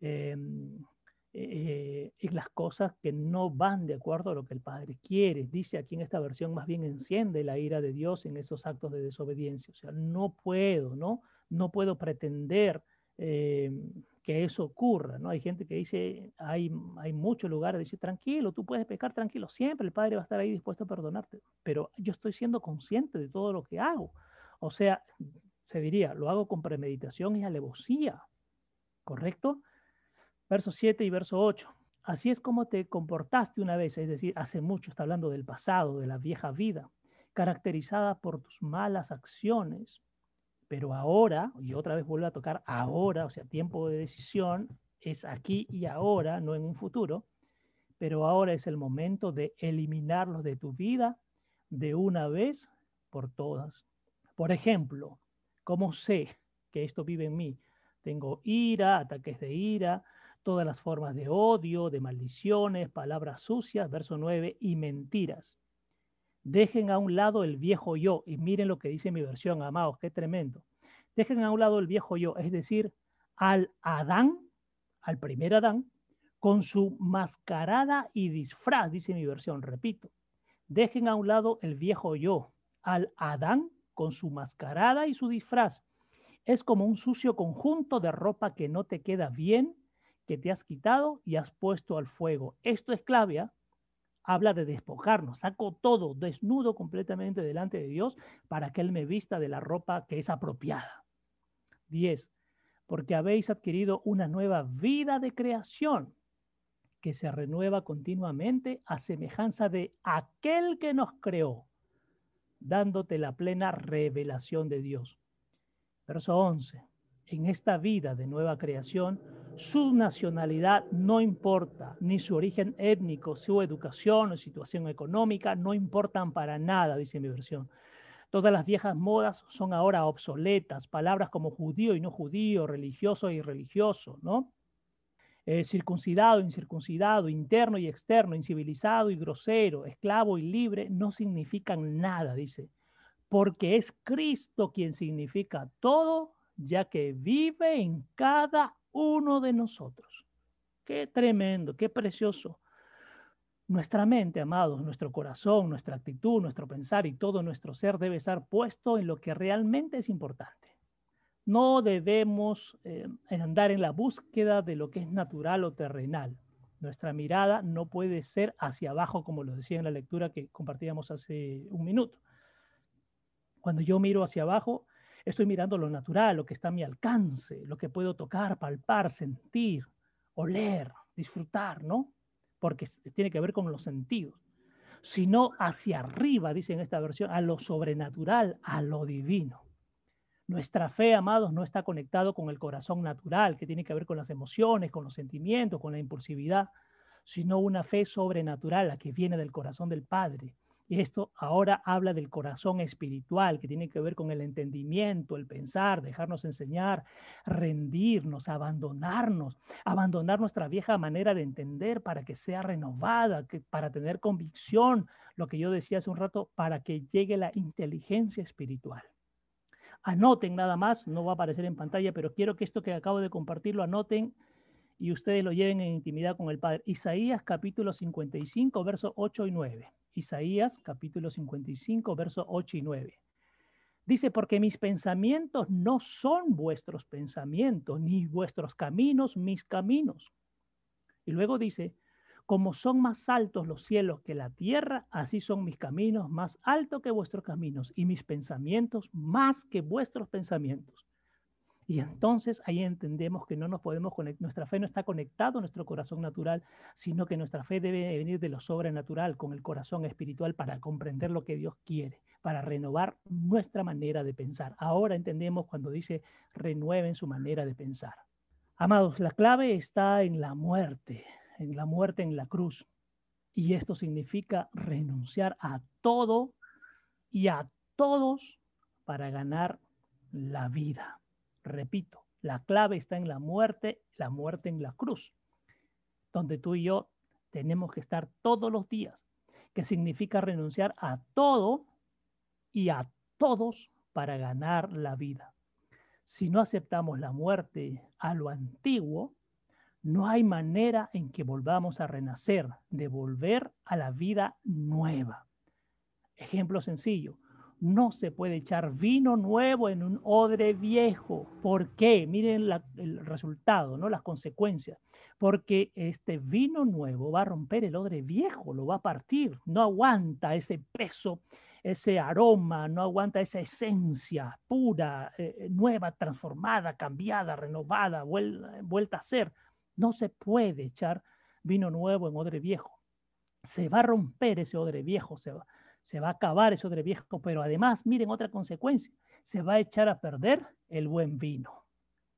A: em, eh, en las cosas que no van de acuerdo a lo que el Padre quiere. Dice aquí en esta versión, más bien enciende la ira de Dios en esos actos de desobediencia. O sea, no puedo, ¿no? No puedo pretender eh, que eso ocurra, ¿no? Hay gente que dice, hay, hay muchos lugares, dice, tranquilo, tú puedes pecar tranquilo, siempre el Padre va a estar ahí dispuesto a perdonarte, pero yo estoy siendo consciente de todo lo que hago. O sea, se diría, lo hago con premeditación y alevosía, ¿correcto? Verso 7 y verso 8. Así es como te comportaste una vez, es decir, hace mucho, está hablando del pasado, de la vieja vida, caracterizada por tus malas acciones. Pero ahora, y otra vez vuelvo a tocar ahora, o sea, tiempo de decisión, es aquí y ahora, no en un futuro, pero ahora es el momento de eliminarlos de tu vida de una vez por todas. Por ejemplo, ¿cómo sé que esto vive en mí? Tengo ira, ataques de ira, todas las formas de odio, de maldiciones, palabras sucias, verso 9, y mentiras. Dejen a un lado el viejo yo, y miren lo que dice mi versión, amados, qué tremendo. Dejen a un lado el viejo yo, es decir, al Adán, al primer Adán, con su mascarada y disfraz, dice mi versión, repito. Dejen a un lado el viejo yo, al Adán con su mascarada y su disfraz. Es como un sucio conjunto de ropa que no te queda bien, que te has quitado y has puesto al fuego. Esto es clave, ¿ah? Habla de despojarnos, saco todo desnudo completamente delante de Dios para que Él me vista de la ropa que es apropiada. 10. Porque habéis adquirido una nueva vida de creación que se renueva continuamente a semejanza de aquel que nos creó, dándote la plena revelación de Dios. Verso 11. En esta vida de nueva creación, su nacionalidad no importa, ni su origen étnico, su educación o situación económica no importan para nada, dice mi versión. Todas las viejas modas son ahora obsoletas, palabras como judío y no judío, religioso y religioso, ¿no? eh, circuncidado, incircuncidado, interno y externo, incivilizado y grosero, esclavo y libre, no significan nada, dice, porque es Cristo quien significa todo, ya que vive en cada uno de nosotros. Qué tremendo, qué precioso. Nuestra mente, amados, nuestro corazón, nuestra actitud, nuestro pensar y todo nuestro ser debe estar puesto en lo que realmente es importante. No debemos eh, andar en la búsqueda de lo que es natural o terrenal. Nuestra mirada no puede ser hacia abajo, como lo decía en la lectura que compartíamos hace un minuto. Cuando yo miro hacia abajo, estoy mirando lo natural, lo que está a mi alcance, lo que puedo tocar, palpar, sentir, oler, disfrutar, ¿no? Porque tiene que ver con los sentidos. Sino hacia arriba, dice en esta versión, a lo sobrenatural, a lo divino. Nuestra fe, amados, no está conectado con el corazón natural, que tiene que ver con las emociones, con los sentimientos, con la impulsividad, sino una fe sobrenatural, la que viene del corazón del Padre. Y esto ahora habla del corazón espiritual, que tiene que ver con el entendimiento, el pensar, dejarnos enseñar, rendirnos, abandonarnos, abandonar nuestra vieja manera de entender para que sea renovada, para tener convicción, lo que yo decía hace un rato, para que llegue la inteligencia espiritual. Anoten nada más, no va a aparecer en pantalla, pero quiero que esto que acabo de compartir lo anoten y ustedes lo lleven en intimidad con el Padre. Isaías capítulo 55, versos 8 y 9. Isaías capítulo 55, versos 8 y 9. Dice, porque mis pensamientos no son vuestros pensamientos, ni vuestros caminos mis caminos. Y luego dice, como son más altos los cielos que la tierra, así son mis caminos más altos que vuestros caminos y mis pensamientos más que vuestros pensamientos. Y entonces ahí entendemos que no nos podemos conectar, nuestra fe no está conectada a nuestro corazón natural, sino que nuestra fe debe venir de lo sobrenatural, con el corazón espiritual, para comprender lo que Dios quiere, para renovar nuestra manera de pensar. Ahora entendemos cuando dice renueven su manera de pensar. Amados, la clave está en la muerte en la muerte en la cruz. Y esto significa renunciar a todo y a todos para ganar la vida. Repito, la clave está en la muerte, la muerte en la cruz, donde tú y yo tenemos que estar todos los días, que significa renunciar a todo y a todos para ganar la vida. Si no aceptamos la muerte a lo antiguo, no hay manera en que volvamos a renacer, de volver a la vida nueva. Ejemplo sencillo, no se puede echar vino nuevo en un odre viejo. ¿Por qué? Miren el resultado, ¿no? las consecuencias. Porque este vino nuevo va a romper el odre viejo, lo va a partir, no aguanta ese peso, ese aroma, no aguanta esa esencia pura, eh, nueva, transformada, cambiada, renovada, vuelta a ser No se puede echar vino nuevo en odre viejo. Se va a romper ese odre viejo, se va, se va a acabar ese odre viejo, pero además, miren otra consecuencia, se va a echar a perder el buen vino.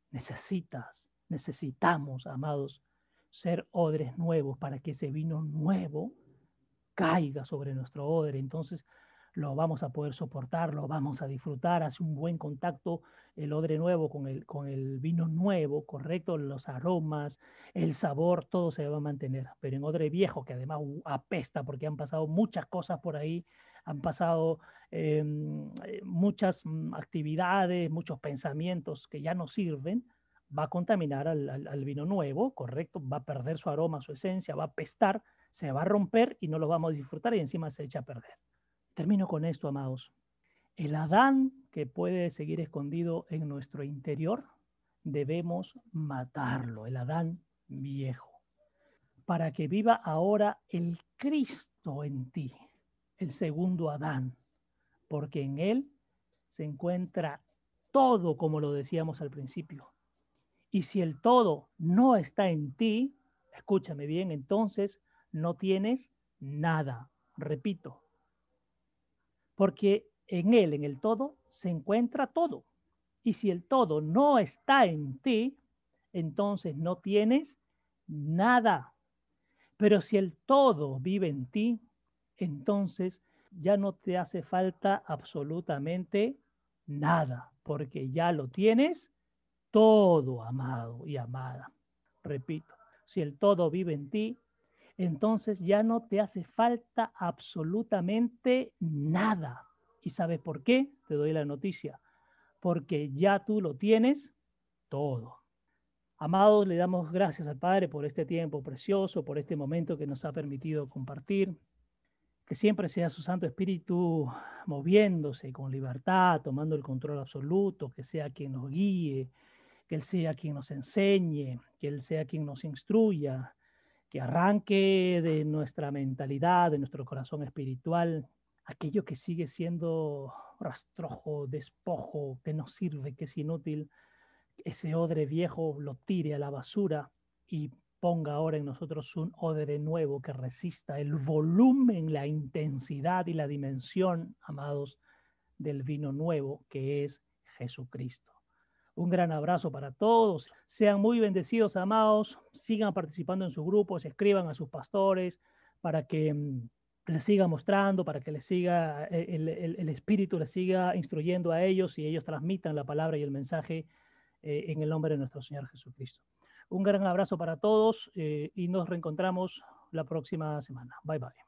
A: Necesitas, necesitamos, amados, ser odres nuevos para que ese vino nuevo caiga sobre nuestro odre. Entonces, lo vamos a poder soportar, lo vamos a disfrutar, hace un buen contacto el odre nuevo con el, con el vino nuevo, correcto, los aromas, el sabor, todo se va a mantener. Pero en odre viejo, que además apesta porque han pasado muchas cosas por ahí, han pasado em, eh, muchas mm, actividades, muchos pensamientos que ya no sirven, va a contaminar al, al, vino nuevo, correcto, va a perder su aroma, su esencia, va a apestar, se va a romper y no lo vamos a disfrutar y encima se echa a perder. Termino con esto, amados. El Adán que puede seguir escondido en nuestro interior, debemos matarlo, el Adán viejo, para que viva ahora el Cristo en ti, el segundo Adán, porque en él se encuentra todo, como lo decíamos al principio. Y si el todo no está en ti, escúchame bien, entonces no tienes nada. Repito, porque en Él, en el todo, se encuentra todo. Y si el todo no está en ti, entonces no tienes nada. Pero si el todo vive en ti, entonces ya no te hace falta absolutamente nada, porque ya lo tienes todo, amado y amada. Repito, si el todo vive en ti, entonces ya no te hace falta absolutamente nada. ¿Y sabes por qué? Te doy la noticia. Porque ya tú lo tienes todo. Amados, le damos gracias al Padre por este tiempo precioso, por este momento que nos ha permitido compartir. Que siempre sea su Santo Espíritu moviéndose con libertad, tomando el control absoluto, que sea quien nos guíe, que Él sea quien nos enseñe, que Él sea quien nos instruya, que arranque de nuestra mentalidad, de nuestro corazón espiritual, aquello que sigue siendo rastrojo, despojo, que no sirve, que es inútil, ese odre viejo lo tire a la basura y ponga ahora en nosotros un odre nuevo que resista el volumen, la intensidad y la dimensión, amados, del vino nuevo que es Jesucristo. Un gran abrazo para todos. Sean muy bendecidos, amados. Sigan participando en sus grupos, escriban a sus pastores para que mm, les siga mostrando, para que les siga, eh, el, Espíritu les siga instruyendo a ellos y ellos transmitan la palabra y el mensaje eh, en el nombre de nuestro Señor Jesucristo. Un gran abrazo para todos eh, y nos reencontramos la próxima semana. Bye bye.